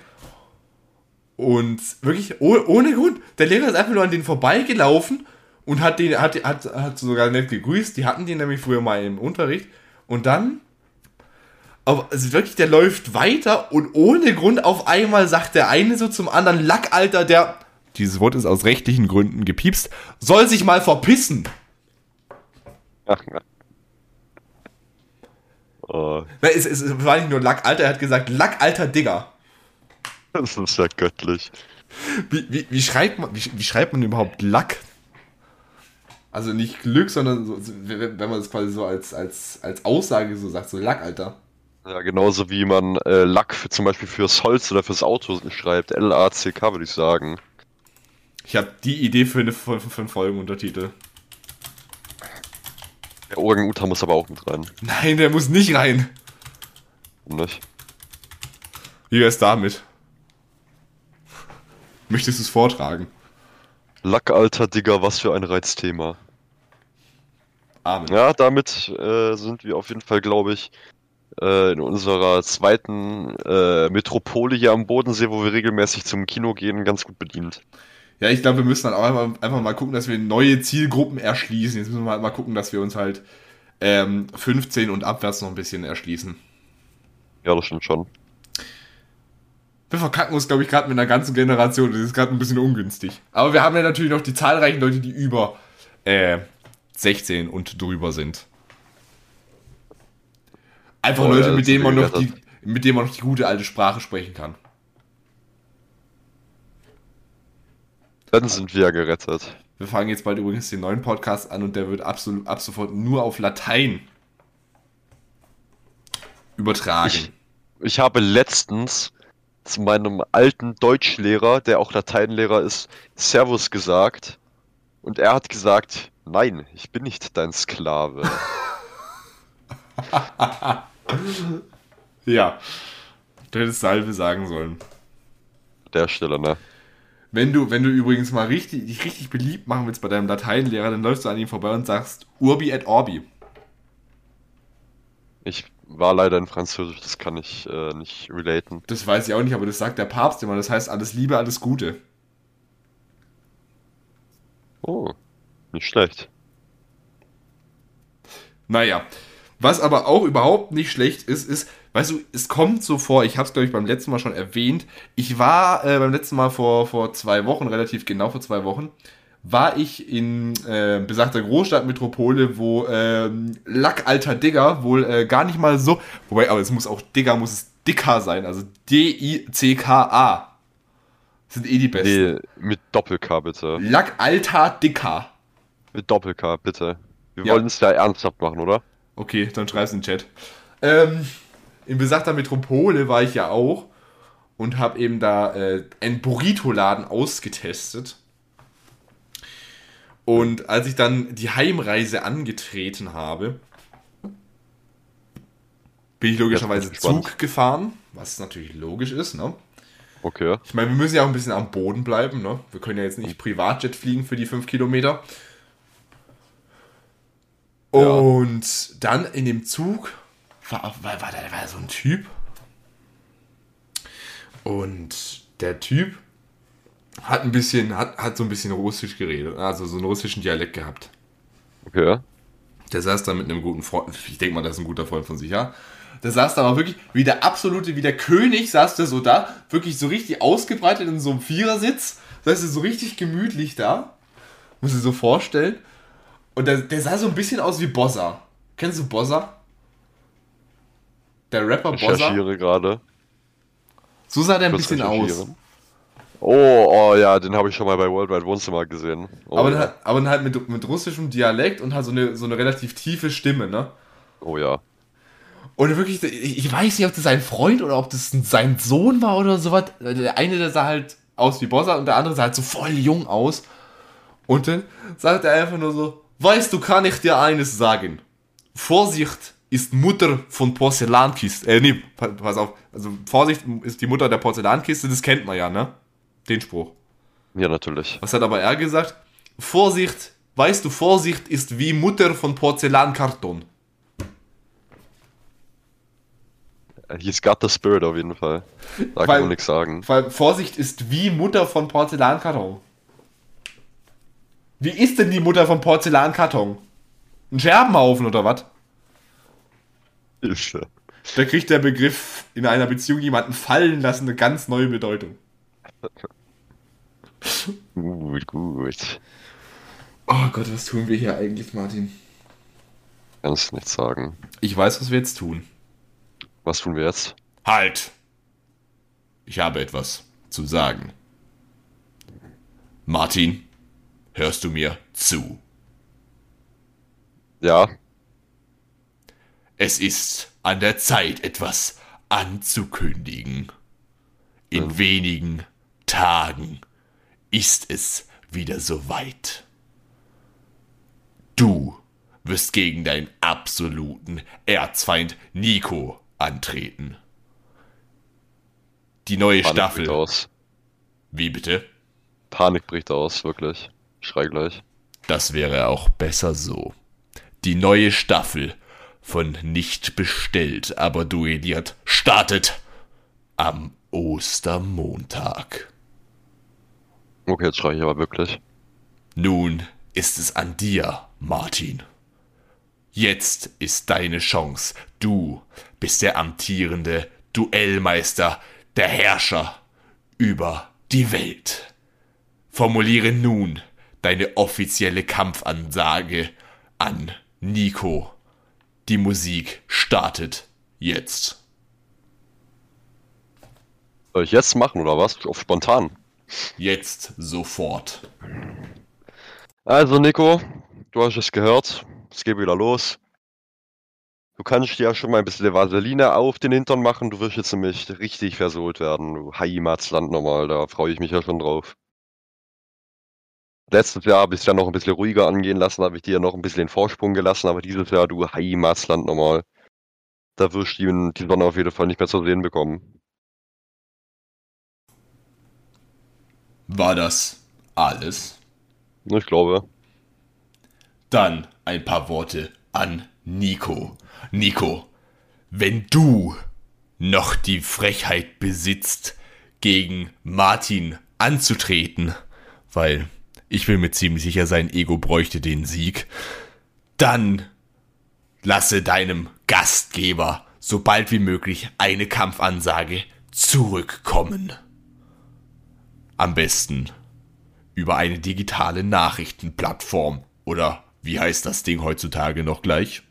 S1: Und wirklich oh, ohne Grund. Der Lehrer ist einfach nur an denen vorbeigelaufen und hat den, hat, hat, hat sogar nett gegrüßt. Die hatten den nämlich früher mal im Unterricht. Und dann. Aber also wirklich, der läuft weiter und ohne Grund auf einmal sagt der eine so zum anderen, Lackalter, der. Dieses Wort ist aus rechtlichen Gründen gepiepst, soll sich mal verpissen.
S2: Oh,
S1: Na, Es, es, es war nicht nur Lackalter, er hat gesagt, Lackalter Digger.
S2: das ist ja göttlich.
S1: Wie, wie, wie, schreibt man, wie, wie schreibt man überhaupt Lack? Also nicht Glück, sondern so, wenn man das quasi so als, als, als Aussage so sagt, so Lack, Alter.
S2: Ja, genauso wie man äh, Lack für, zum Beispiel fürs Holz oder fürs Auto schreibt. L-A-C-K würde ich sagen.
S1: Ich habe die Idee für, eine, für, für einen Folgenuntertitel.
S2: Der Orang-Utan muss aber auch mit rein.
S1: Nein, der muss nicht rein.
S2: Nicht?
S1: Wie wär's damit? Möchtest du es vortragen?
S2: Lack, alter Digger, was für ein Reizthema.
S1: Amen.
S2: Ja, damit äh, sind wir auf jeden Fall, glaube ich, äh, in unserer zweiten äh, Metropole hier am Bodensee, wo wir regelmäßig zum Kino gehen, ganz gut bedient.
S1: Ja, ich glaube, wir müssen dann auch einfach, einfach mal gucken, dass wir neue Zielgruppen erschließen. Jetzt müssen wir halt mal gucken, dass wir uns halt ähm, 15 und abwärts noch ein bisschen erschließen.
S2: Ja, das stimmt schon.
S1: Wir verkacken uns, glaube ich, gerade mit einer ganzen Generation. Das ist gerade ein bisschen ungünstig. Aber wir haben ja natürlich noch die zahlreichen Leute, die über äh, 16 und drüber sind. Einfach
S2: Oh,
S1: Leute,
S2: ja,
S1: mit denen, man noch die, mit denen man noch die gute alte Sprache sprechen kann.
S2: Dann sind wir ja gerettet.
S1: Wir fangen jetzt bald übrigens den neuen Podcast an und der wird absolut ab sofort nur auf Latein übertragen.
S2: Ich, ich habe letztens zu meinem alten Deutschlehrer, der auch Lateinlehrer ist, Servus gesagt. Und er hat gesagt, nein, ich bin nicht dein Sklave. *laughs* *laughs*
S1: ja. Du hättest Salve sagen sollen.
S2: Der Stelle, ne?
S1: Wenn du, wenn du übrigens mal richtig, dich richtig beliebt machen willst bei deinem Lateinlehrer, dann läufst du an ihm vorbei und sagst Urbi et Orbi.
S2: Ich war leider in Französisch, das kann ich äh, nicht relaten.
S1: Das weiß ich auch nicht, aber das sagt der Papst immer. Das heißt alles Liebe, alles Gute.
S2: Oh, nicht schlecht.
S1: Naja, was aber auch überhaupt nicht schlecht ist, ist, weißt du, es kommt so vor, ich habe es glaube ich beim letzten Mal schon erwähnt, ich war äh, beim letzten Mal vor, vor zwei Wochen, relativ genau vor zwei Wochen, war ich in äh, besagter Großstadtmetropole, wo äh, Lackalter Digger wohl äh, gar nicht mal so, wobei, aber es muss auch Digger, muss es dicker sein, also D-I-C-K-A. Sind eh die besten.
S2: Nee, mit Doppel-K bitte.
S1: Lackalter Dicker.
S2: Mit Doppel-K bitte. Wir
S1: Ja.
S2: wollen es ja ernsthaft machen, oder?
S1: Okay, dann schreib's in den Chat. Ähm, in besagter Metropole war ich ja auch und habe eben da äh, einen Burrito-Laden ausgetestet. Und als ich dann die Heimreise angetreten habe, bin ich logischerweise. Zug gefahren, was natürlich logisch ist, ne?
S2: Okay.
S1: Ich meine, wir müssen ja auch ein bisschen am Boden bleiben, ne? Wir können ja jetzt nicht Privatjet fliegen für die 5 Kilometer.
S2: Ja.
S1: Und dann in dem Zug war, war, war, da war so ein Typ. Und der Typ hat ein bisschen, hat, hat so ein bisschen Russisch geredet, also so einen russischen Dialekt gehabt.
S2: Okay.
S1: Der saß da mit einem guten Freund, ich denke mal, das ist ein guter Freund von sich, ja. Der saß da aber wirklich wie der absolute, wie der König saß der so da, wirklich so richtig ausgebreitet in so einem Vierersitz. Das heißt, so richtig gemütlich da. Muss ich so vorstellen. Und der, der sah so ein bisschen aus wie Bossa. Kennst du Bossa? Der Rapper
S2: Ich
S1: Bossa?
S2: recherchiere gerade.
S1: So sah der ein bisschen aus.
S2: Oh, oh ja, den habe ich schon mal bei Worldwide Wohnzimmer gesehen. Oh,
S1: Aber, dann
S2: ja.
S1: halt, aber dann halt mit, mit russischem Dialekt und halt so eine, so eine relativ tiefe Stimme, ne?
S2: oh ja.
S1: Und wirklich, ich ich weiß nicht, ob das sein Freund oder ob das sein Sohn war oder sowas. Der eine, der sah halt aus wie Bossa und der andere sah halt so voll jung aus. Und dann sagt er einfach nur so, weißt du, kann ich dir eines sagen. Vorsicht ist Mutter von Porzellankiste. Äh, nee, pa- pass auf. Also Vorsicht ist die Mutter der Porzellankiste, das kennt man ja, ne? Den Spruch.
S2: Ja, natürlich.
S1: Was hat aber er gesagt? Vorsicht, weißt du, Vorsicht ist wie Mutter von Porzellankarton.
S2: He's got the spirit auf jeden Fall. Da
S1: Weil-
S2: kann man nichts sagen.
S1: Allem Vorsicht ist wie Mutter von Porzellankarton. Wie ist denn die Mutter von Porzellankarton? Ein Scherbenhaufen oder was? Da kriegt der Begriff in einer Beziehung jemanden fallen lassen eine ganz neue Bedeutung.
S2: Gut, gut.
S1: Oh Gott, was tun wir hier eigentlich, Martin?
S2: Kannst nichts sagen.
S1: Ich weiß, was wir jetzt tun.
S2: Was tun wir jetzt?
S1: Halt! Ich habe etwas zu sagen. Martin, hörst du mir zu?
S2: Ja,
S1: Es ist an der Zeit, etwas anzukündigen. In wenigen Tagen ist es wieder soweit. Du wirst gegen deinen absoluten Erzfeind Nico antreten. Die neue
S2: Panik
S1: Staffel.
S2: bricht aus.
S1: Wie bitte?
S2: Panik bricht aus, wirklich. Schrei gleich.
S1: Das wäre auch besser so. Die neue Staffel von Nicht bestellt, aber duelliert startet am Ostermontag.
S2: Okay, jetzt schrei ich aber wirklich.
S1: Nun ist es an dir, Martin. Jetzt ist deine Chance. Du bist der amtierende Duellmeister, der Herrscher über die Welt. Formuliere nun deine offizielle Kampfansage an Nico. Die Musik startet jetzt.
S2: Soll ich jetzt machen oder was? Auf spontan.
S1: Jetzt sofort.
S2: Also, Nico, du hast es gehört. Es geht wieder los. Du kannst dir ja schon mal ein bisschen Vaseline auf den Hintern machen. Du wirst jetzt nämlich richtig versohlt werden. Du Heimatsland nochmal. Da freue ich mich ja schon drauf. Letztes Jahr habe ich es ja noch ein bisschen ruhiger angehen lassen, habe ich dir noch ein bisschen den Vorsprung gelassen, aber dieses Jahr, du Heimatsland nochmal. Da wirst du die Sonne auf jeden Fall nicht mehr zu sehen bekommen.
S1: War das alles?
S2: Ich glaube.
S1: Dann ein paar Worte an Nico. Nico, wenn du noch die Frechheit besitzt, gegen Martin anzutreten, weil ich will mir ziemlich sicher sein Ego bräuchte den Sieg, dann lasse deinem Gastgeber so bald wie möglich eine Kampfansage zurückkommen. Am besten über eine digitale Nachrichtenplattform. Oder wie heißt das Ding heutzutage noch gleich?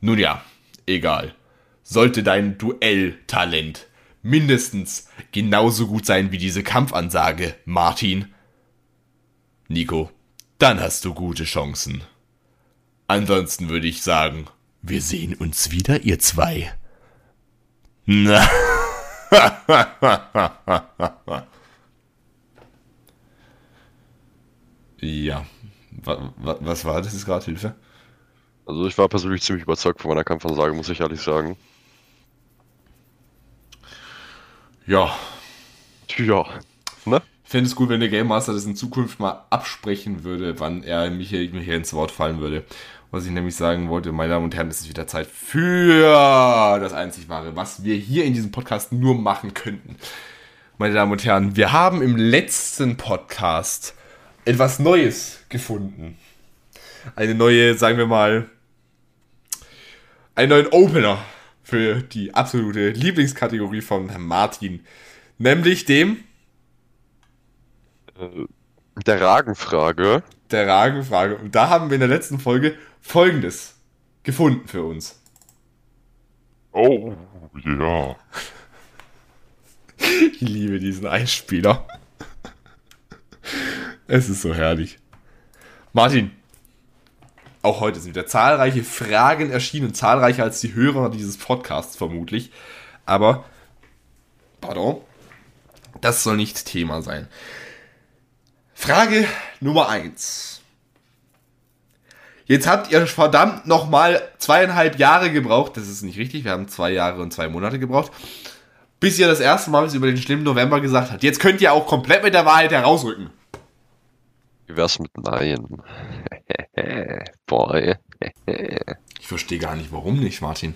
S1: Nun ja, egal. Sollte dein Duelltalent mindestens genauso gut sein wie diese Kampfansage, Martin. Nico, dann hast du gute Chancen. Ansonsten würde ich sagen, wir sehen uns wieder, ihr zwei. Na. *laughs* ja. Was war das? Ist gerade Hilfe?
S2: Also ich war persönlich ziemlich überzeugt von meiner Kampfansage, muss ich ehrlich sagen.
S1: Ja.
S2: Ja.
S1: Fände es gut, wenn der Game Master das in Zukunft mal absprechen würde, wann er mich hier, ins Wort fallen würde. Was ich nämlich sagen wollte, meine Damen und Herren, es ist wieder Zeit für das einzig wahre, was wir hier in diesem Podcast nur machen könnten. Meine Damen und Herren, wir haben im letzten Podcast etwas Neues gefunden. Eine neue, sagen wir mal, einen neuen Opener für die absolute Lieblingskategorie von Martin. Nämlich dem
S2: der Ragenfrage.
S1: Der Ragenfrage. Und da haben wir in der letzten Folge Folgendes gefunden für uns.
S2: Oh, ja. *laughs*
S1: Ich liebe diesen Einspieler. Es ist so herrlich. Martin, auch heute sind wieder zahlreiche Fragen erschienen, zahlreicher als die Hörer dieses Podcasts vermutlich. Aber, pardon, das soll nicht Thema sein. Frage Nummer 1. Jetzt habt ihr verdammt nochmal zweieinhalb Jahre gebraucht. Das ist nicht richtig, wir haben zwei Jahre und zwei Monate gebraucht. Bis ihr das erste Mal was über den schlimmen November gesagt habt. Jetzt könnt ihr auch komplett mit der Wahrheit herausrücken.
S2: Wie wär's mit Nein? *laughs* Boy. *laughs*
S1: ich verstehe gar nicht, warum nicht, Martin.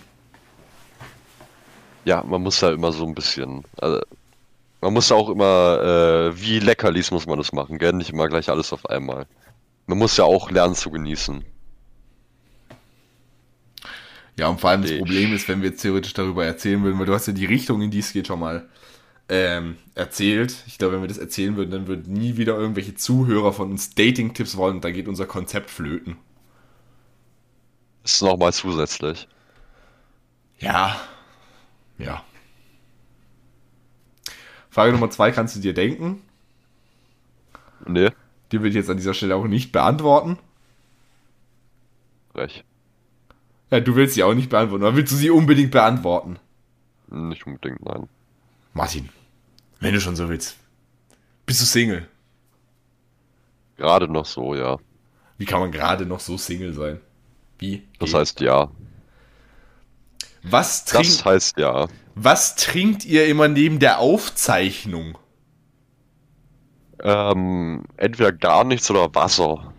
S2: Ja, man muss ja immer so ein bisschen. Also, man muss auch immer, äh, wie Leckerlis muss man das machen, gell? Nicht immer gleich alles auf einmal. Man muss ja auch lernen zu genießen.
S1: Ja, und vor allem das Problem ist, wenn wir jetzt theoretisch darüber erzählen würden, weil du hast ja die Richtung, in die es geht, schon mal ähm, erzählt. Ich glaube, wenn wir das erzählen würden, dann würden nie wieder irgendwelche Zuhörer von uns Dating-Tipps wollen und da geht unser Konzept flöten.
S2: Das ist nochmal zusätzlich.
S1: Ja. Ja. Frage Nummer zwei kannst du dir denken?
S2: Nee.
S1: Die würde ich jetzt an dieser Stelle auch nicht beantworten.
S2: Recht.
S1: Ja, du willst sie auch nicht beantworten, oder willst du sie unbedingt beantworten?
S2: Nicht unbedingt, nein.
S1: Martin, wenn du schon so willst. Bist du Single?
S2: Gerade noch so, ja.
S1: Wie kann man gerade noch so Single sein? Wie?
S2: Das heißt ja.
S1: Was trinkt,
S2: das heißt ja.
S1: Was trinkt ihr immer neben der Aufzeichnung?
S2: Ähm, entweder gar nichts oder Wasser.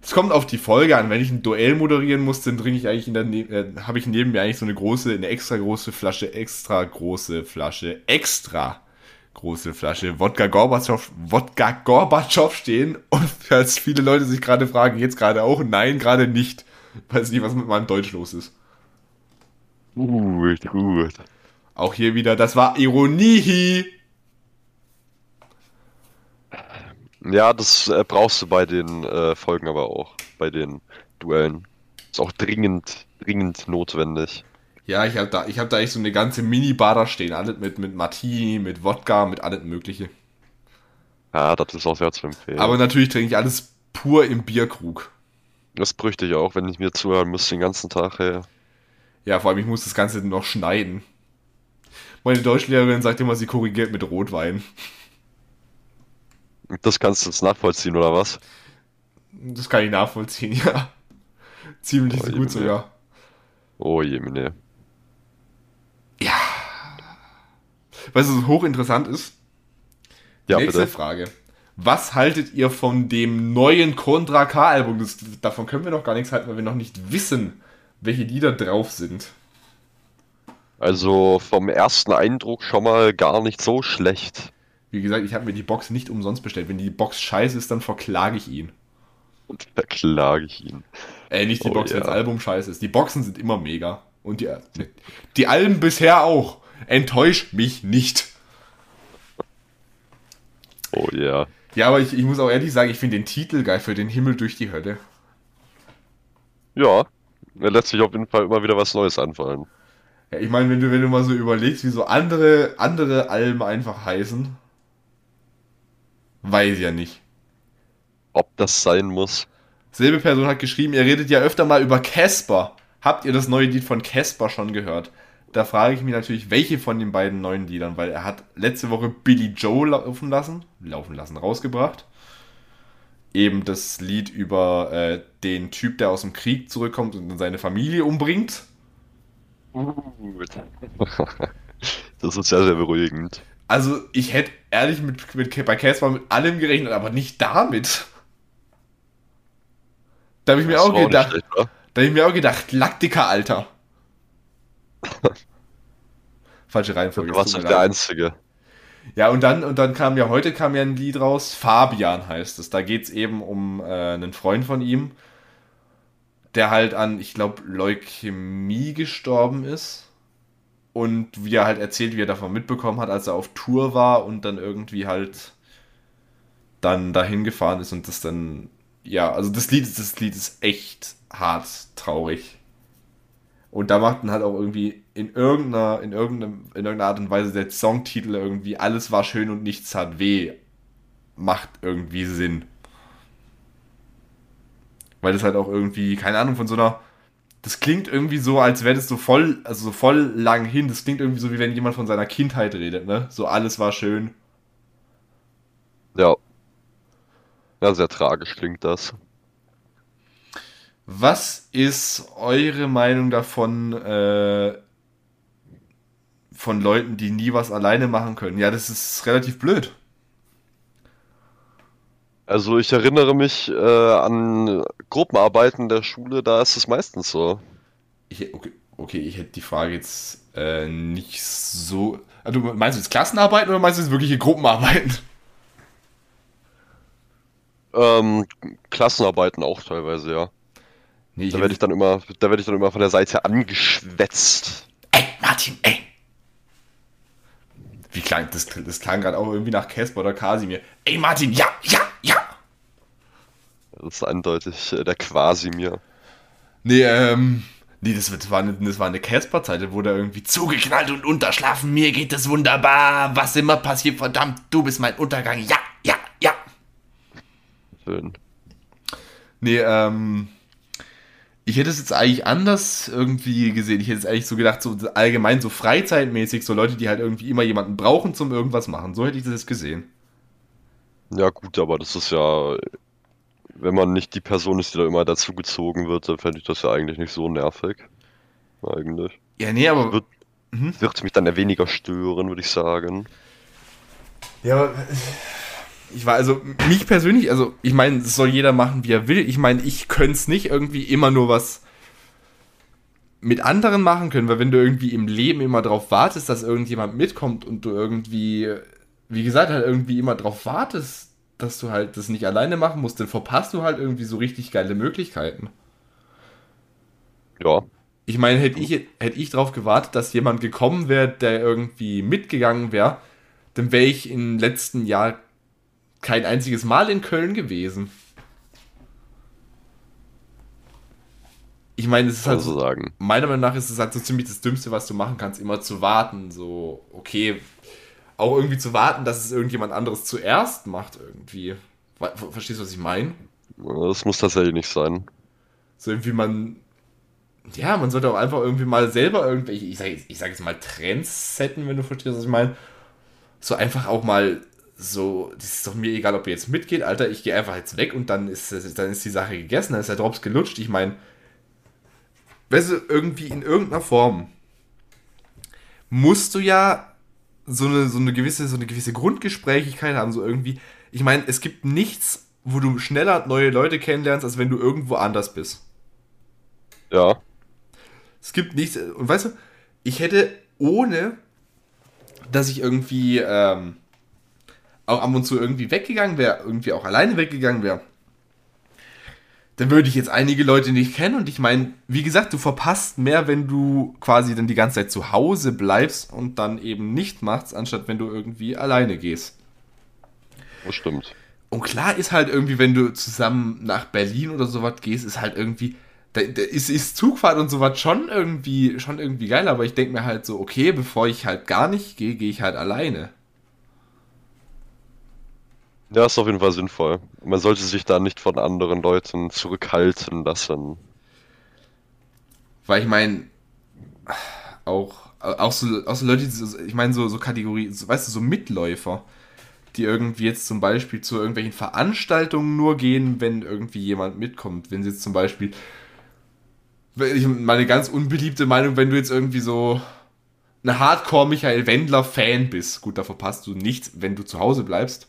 S1: Es kommt auf die Folge an. Wenn ich ein Duell moderieren muss, dann trinke ich eigentlich in der ne äh, habe ich neben mir eigentlich so eine große, eine extra große Flasche, extra große Flasche, extra große Flasche Wodka Gorbatschow, Wodka Gorbatschow stehen. Und falls viele Leute sich gerade fragen, jetzt gerade auch, nein, gerade nicht. Weiß nicht, was mit meinem Deutsch los ist.
S2: Gut, gut.
S1: Auch hier wieder, das war Ironie.
S2: Ja, das äh, brauchst du bei den äh, Folgen aber auch, bei den Duellen. Ist auch dringend, dringend notwendig.
S1: Ja, ich habe da, ich hab da echt so eine ganze Mini-Bar da stehen, alles mit, mit Martini, mit Wodka, mit allem Mögliche.
S2: Ja, das ist auch sehr zu empfehlen.
S1: Aber natürlich trinke ich alles pur im Bierkrug.
S2: Das bräuchte ich auch, wenn ich mir zuhören müsste den ganzen Tag, hey.
S1: Ja, vor allem, ich muss das Ganze noch schneiden. Meine Deutschlehrerin sagt immer, sie korrigiert mit Rotwein.
S2: Das kannst du jetzt nachvollziehen, oder was?
S1: Das kann ich nachvollziehen, *laughs* ja. Ziemlich oh, gut sogar.
S2: Oh je,
S1: Ja. Weißt du, was hochinteressant ist?
S2: Ja,
S1: Nächste
S2: bitte.
S1: Frage. Was haltet ihr von dem neuen Contra K-Album? Davon können wir noch gar nichts halten, weil wir noch nicht wissen, welche Lieder drauf sind.
S2: Also vom ersten Eindruck schon mal gar nicht so schlecht.
S1: Wie gesagt, ich habe mir die Box nicht umsonst bestellt. Wenn die Box scheiße ist, dann verklage ich ihn.
S2: Und verklage ich ihn.
S1: Äh, nicht die
S2: Oh,
S1: Box, wenn
S2: ja.
S1: das Album scheiße ist. Die Boxen sind immer mega. Und die, die Alben bisher auch. Enttäusch mich nicht.
S2: Oh ja.
S1: Ja, aber ich, ich muss auch ehrlich sagen, ich finde den Titel geil für den Himmel durch die Hölle.
S2: Ja, da lässt sich auf jeden Fall immer wieder was Neues anfallen.
S1: Ja, ich meine, wenn du, wenn du mal so überlegst, wie so andere, andere Alben einfach heißen, weiß ja nicht.
S2: Ob das sein muss.
S1: Selbe Person hat geschrieben, ihr redet ja öfter mal über Casper. Habt ihr das neue Lied von Casper schon gehört? Da frage ich mich natürlich, welche von den beiden neuen Liedern, weil er hat letzte Woche Billy Joe laufen lassen, laufen lassen, rausgebracht. Eben das Lied über äh, den Typ, der aus dem Krieg zurückkommt und seine Familie umbringt. *laughs*
S2: Das ist sehr, sehr beruhigend.
S1: Also ich hätte ehrlich mit, mit, bei Casper mit allem gerechnet, aber nicht damit. Da habe ich mir
S2: Das
S1: auch
S2: war nicht
S1: gedacht,
S2: schlecht,
S1: da habe ich mir auch gedacht, Laktika, Alter. *laughs* Falsche Reihenfolge.
S2: Du warst
S1: mir
S2: der. Einzige.
S1: Ja, und dann, und dann kam ja, heute kam ja ein Lied raus, Fabian heißt es. Da geht es eben um äh, einen Freund von ihm, der halt an, ich glaube, Leukämie gestorben ist. Und wie er halt erzählt, wie er davon mitbekommen hat, als er auf Tour war und dann irgendwie halt dann dahin gefahren ist und das dann, ja, also das Lied, das Lied ist echt hart traurig. Und da macht dann halt auch irgendwie in irgendeiner, in irgendeinem, in irgendeiner Art und Weise der Songtitel irgendwie alles war schön und nichts tat weh. Macht irgendwie Sinn. Weil das halt auch irgendwie, keine Ahnung, von so einer. Das klingt irgendwie so, als wäre das so voll, also so voll lang hin. Das klingt irgendwie so, wie wenn jemand von seiner Kindheit redet, ne? So alles war schön.
S2: Ja. Ja, sehr tragisch klingt das.
S1: Was ist eure Meinung davon, äh, von Leuten, die nie was alleine machen können? Ja, das ist relativ blöd.
S2: Also ich erinnere mich äh, an Gruppenarbeiten der Schule, da ist es meistens so.
S1: Ich, okay, okay, ich hätte die Frage jetzt äh, nicht so. Also, meinst du jetzt Klassenarbeiten oder meinst du jetzt wirkliche Gruppenarbeiten?
S2: Ähm, Klassenarbeiten auch teilweise, ja.
S1: Nee,
S2: Da werde ich dann immer, da werde ich dann immer von der Seite angeschwätzt.
S1: Ey, Martin, ey! Wie klang das? Das klang gerade auch irgendwie nach Casper oder Kasimir. Ey, Martin, ja, ja!
S2: Das ist eindeutig äh, der Quasimir.
S1: Nee, ähm. Nee, das, war eine, das war eine Casper-Zeit, da wurde er irgendwie zugeknallt und unterschlafen. Mir geht es wunderbar. Was immer passiert, verdammt, du bist mein Untergang. Ja, ja, ja.
S2: Schön.
S1: Nee, ähm. Ich hätte es jetzt eigentlich anders irgendwie gesehen. Ich hätte es eigentlich so gedacht, so allgemein so freizeitmäßig, so Leute, die halt irgendwie immer jemanden brauchen zum irgendwas machen. So hätte ich das jetzt gesehen.
S2: Ja gut, aber das ist ja, wenn man nicht die Person ist, die da immer dazugezogen wird, dann fände ich das ja eigentlich nicht so nervig. Eigentlich.
S1: Ja, nee, aber.
S2: Wird, wird mich dann ja weniger stören, würde ich sagen.
S1: Ja, aber. Ich war also, mich persönlich, also, ich meine, das soll jeder machen, wie er will. Ich meine, ich könnte es nicht irgendwie immer nur was mit anderen machen können, weil wenn du irgendwie im Leben immer drauf wartest, dass irgendjemand mitkommt und du irgendwie, wie gesagt, halt irgendwie immer drauf wartest, dass du halt das nicht alleine machen musst, dann verpasst du halt irgendwie so richtig geile Möglichkeiten.
S2: Ja,
S1: Ich meine, hätte ich, hätte ich darauf gewartet, dass jemand gekommen wäre, der irgendwie mitgegangen wäre, dann wäre ich im letzten Jahr kein einziges Mal in Köln gewesen. Ich meine, es ist halt,
S2: sagen.
S1: meiner Meinung nach ist es halt so ziemlich das Dümmste, was du machen kannst, immer zu warten. So, okay, auch irgendwie zu warten, dass es irgendjemand anderes zuerst macht, irgendwie. Ver- Verstehst du, was ich meine?
S2: Das muss tatsächlich nicht sein.
S1: So irgendwie man. Ja, man sollte auch einfach irgendwie mal selber irgendwelche, ich sage ich sag jetzt mal Trends setten, wenn du verstehst, was ich meine. So einfach auch mal so, das ist doch mir egal, ob ihr jetzt mitgeht, Alter, ich gehe einfach jetzt weg und dann ist, es- dann ist die Sache gegessen, dann ist der Drops gelutscht. Ich meine, weißt du, irgendwie in irgendeiner Form musst du ja so eine, so eine gewisse, so eine gewisse Grundgesprächigkeit haben, so irgendwie. Ich meine, es gibt nichts, wo du schneller neue Leute kennenlernst, als wenn du irgendwo anders bist.
S2: Ja.
S1: Es gibt nichts. Und weißt du, ich hätte ohne, dass ich irgendwie ähm, auch ab und zu irgendwie weggegangen wäre, irgendwie auch alleine weggegangen wäre, dann würde ich jetzt einige Leute nicht kennen. Und ich meine, wie gesagt, du verpasst mehr, wenn du quasi dann die ganze Zeit zu Hause bleibst und dann eben nicht machst, anstatt wenn du irgendwie alleine gehst.
S2: Das stimmt.
S1: Und klar ist halt irgendwie, wenn du zusammen nach Berlin oder sowas gehst, ist halt irgendwie, da, da ist, ist Zugfahrt und sowas schon irgendwie, schon irgendwie geil, aber ich denke mir halt so, okay, bevor ich halt gar nicht gehe, gehe ich halt alleine.
S2: Ja, ist auf jeden Fall sinnvoll. Man sollte sich da nicht von anderen Leuten zurückhalten lassen.
S1: Weil ich meine, auch, auch, so, auch so Leute, ich meine, so, so Kategorie, so, weißt du, so Mitläufer, die irgendwie jetzt zum Beispiel zu irgendwelchen Veranstaltungen nur gehen, wenn irgendwie jemand mitkommt. Wenn sie jetzt zum Beispiel, ich, meine ganz unbeliebte Meinung, wenn du jetzt irgendwie so ein Hardcore-Michael Wendler-Fan bist, gut, da verpasst du nichts, wenn du zu Hause bleibst.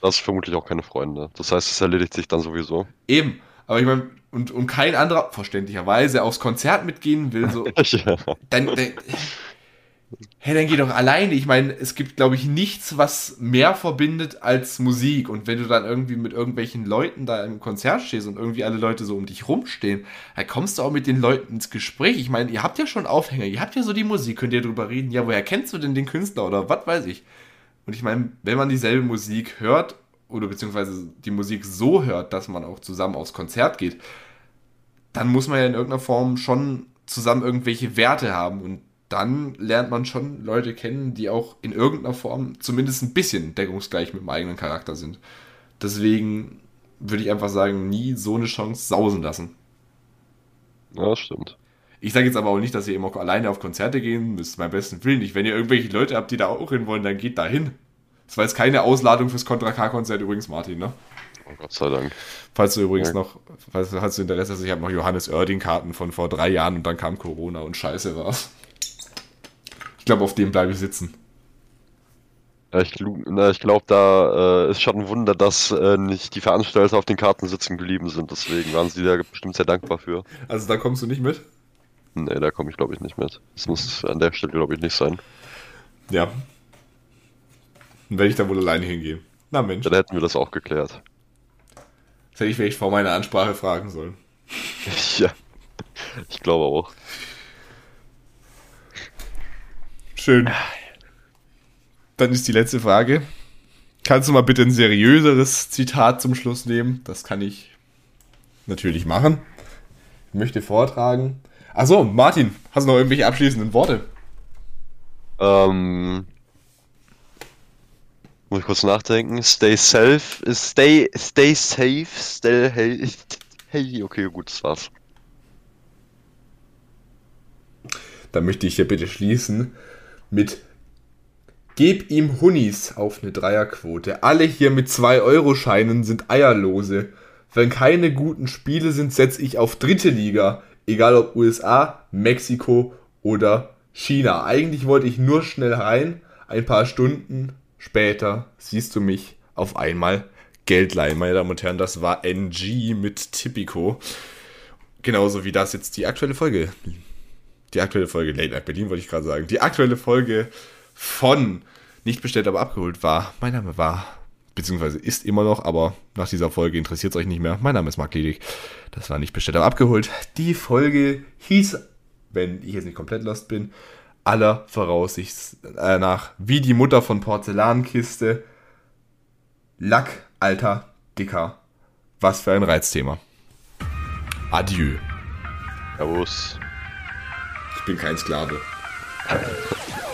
S2: Das ist vermutlich auch keine Freunde. Das heißt, es erledigt sich dann sowieso.
S1: Eben, aber ich meine, und, und kein anderer, verständlicherweise, aufs Konzert mitgehen will, so, *laughs*
S2: ja.
S1: dann, dann, hey, dann geh doch alleine. Ich meine, es gibt, glaube ich, nichts, was mehr verbindet als Musik. Und wenn du dann irgendwie mit irgendwelchen Leuten da im Konzert stehst und irgendwie alle Leute so um dich rumstehen, dann kommst du auch mit den Leuten ins Gespräch. Ich meine, ihr habt ja schon Aufhänger, ihr habt ja so die Musik, könnt ihr drüber reden. Ja, woher kennst du denn den Künstler oder was weiß ich? Und ich meine, wenn man dieselbe Musik hört oder beziehungsweise die Musik so hört, dass man auch zusammen aufs Konzert geht, dann muss man ja in irgendeiner Form schon zusammen irgendwelche Werte haben und dann lernt man schon Leute kennen, die auch in irgendeiner Form zumindest ein bisschen deckungsgleich mit dem eigenen Charakter sind. Deswegen würde ich einfach sagen, nie so eine Chance sausen lassen.
S2: ja, das stimmt.
S1: Ich sage jetzt aber auch nicht, dass ihr immer alleine auf Konzerte gehen müsst, beim besten Willen nicht. Wenn ihr irgendwelche Leute habt, die da auch hin wollen, dann geht da hin. Das war jetzt keine Ausladung fürs Contra K-Konzert übrigens, Martin, ne?
S2: Oh Gott sei Dank.
S1: Falls du übrigens
S2: Ja.
S1: noch, falls du, hast du Interesse hast, ich habe noch Johannes Oerding-Karten von vor drei Jahren und dann kam Corona und scheiße war's. Ich glaube, auf dem bleibe ich sitzen.
S2: Ja, ich, ich glaube, da äh, ist schon ein Wunder, dass äh, nicht die Veranstalter auf den Karten sitzen geblieben sind. Deswegen waren sie da bestimmt sehr dankbar für.
S1: Also da kommst du nicht mit?
S2: Nee, da komme ich glaube ich nicht mit. Das muss an der Stelle glaube ich nicht sein.
S1: Ja. Dann werde ich da wohl alleine hingehen. Na Mensch,
S2: Dann hätten wir das auch geklärt.
S1: das hätte ich vielleicht vor meiner Ansprache fragen sollen. *laughs*
S2: ja, ich glaube auch.
S1: Schön. Dann ist die letzte Frage. Kannst du mal bitte ein seriöseres Zitat zum Schluss nehmen? Das kann ich natürlich machen. Ich möchte vortragen. Achso, Martin, hast du noch irgendwelche abschließenden Worte?
S2: Ähm, muss ich kurz nachdenken. Stay safe, stay, stay safe, stay hey, hey, okay, gut, das war's.
S1: Dann möchte ich hier bitte schließen mit Geb ihm Hunnis auf eine Dreierquote. Alle hier mit 2-Euro-Scheinen sind Eierlose. Wenn keine guten Spiele sind, setze ich auf dritte Liga. Egal ob USA, Mexiko oder China. Eigentlich wollte ich nur schnell rein. Ein paar Stunden später siehst du mich auf einmal Geld leihen. Meine Damen und Herren, das war NG mit Tipico. Genauso wie das jetzt die aktuelle Folge die aktuelle Folge Late Night Berlin, wollte ich gerade sagen. Die aktuelle Folge von Nicht bestellt, aber abgeholt war. Mein Name war, beziehungsweise ist immer noch, aber nach dieser Folge interessiert es euch nicht mehr. Mein Name ist Marc Ledig. Das war Nicht bestellt, aber abgeholt. Die Folge hieß, wenn ich jetzt nicht komplett lost bin, aller Voraussicht äh, nach wie die Mutter von Porzellankiste. Lack, alter, dicker. Was für ein Reizthema. Adieu.
S2: Servus.
S1: Ich bin kein Sklave. *laughs*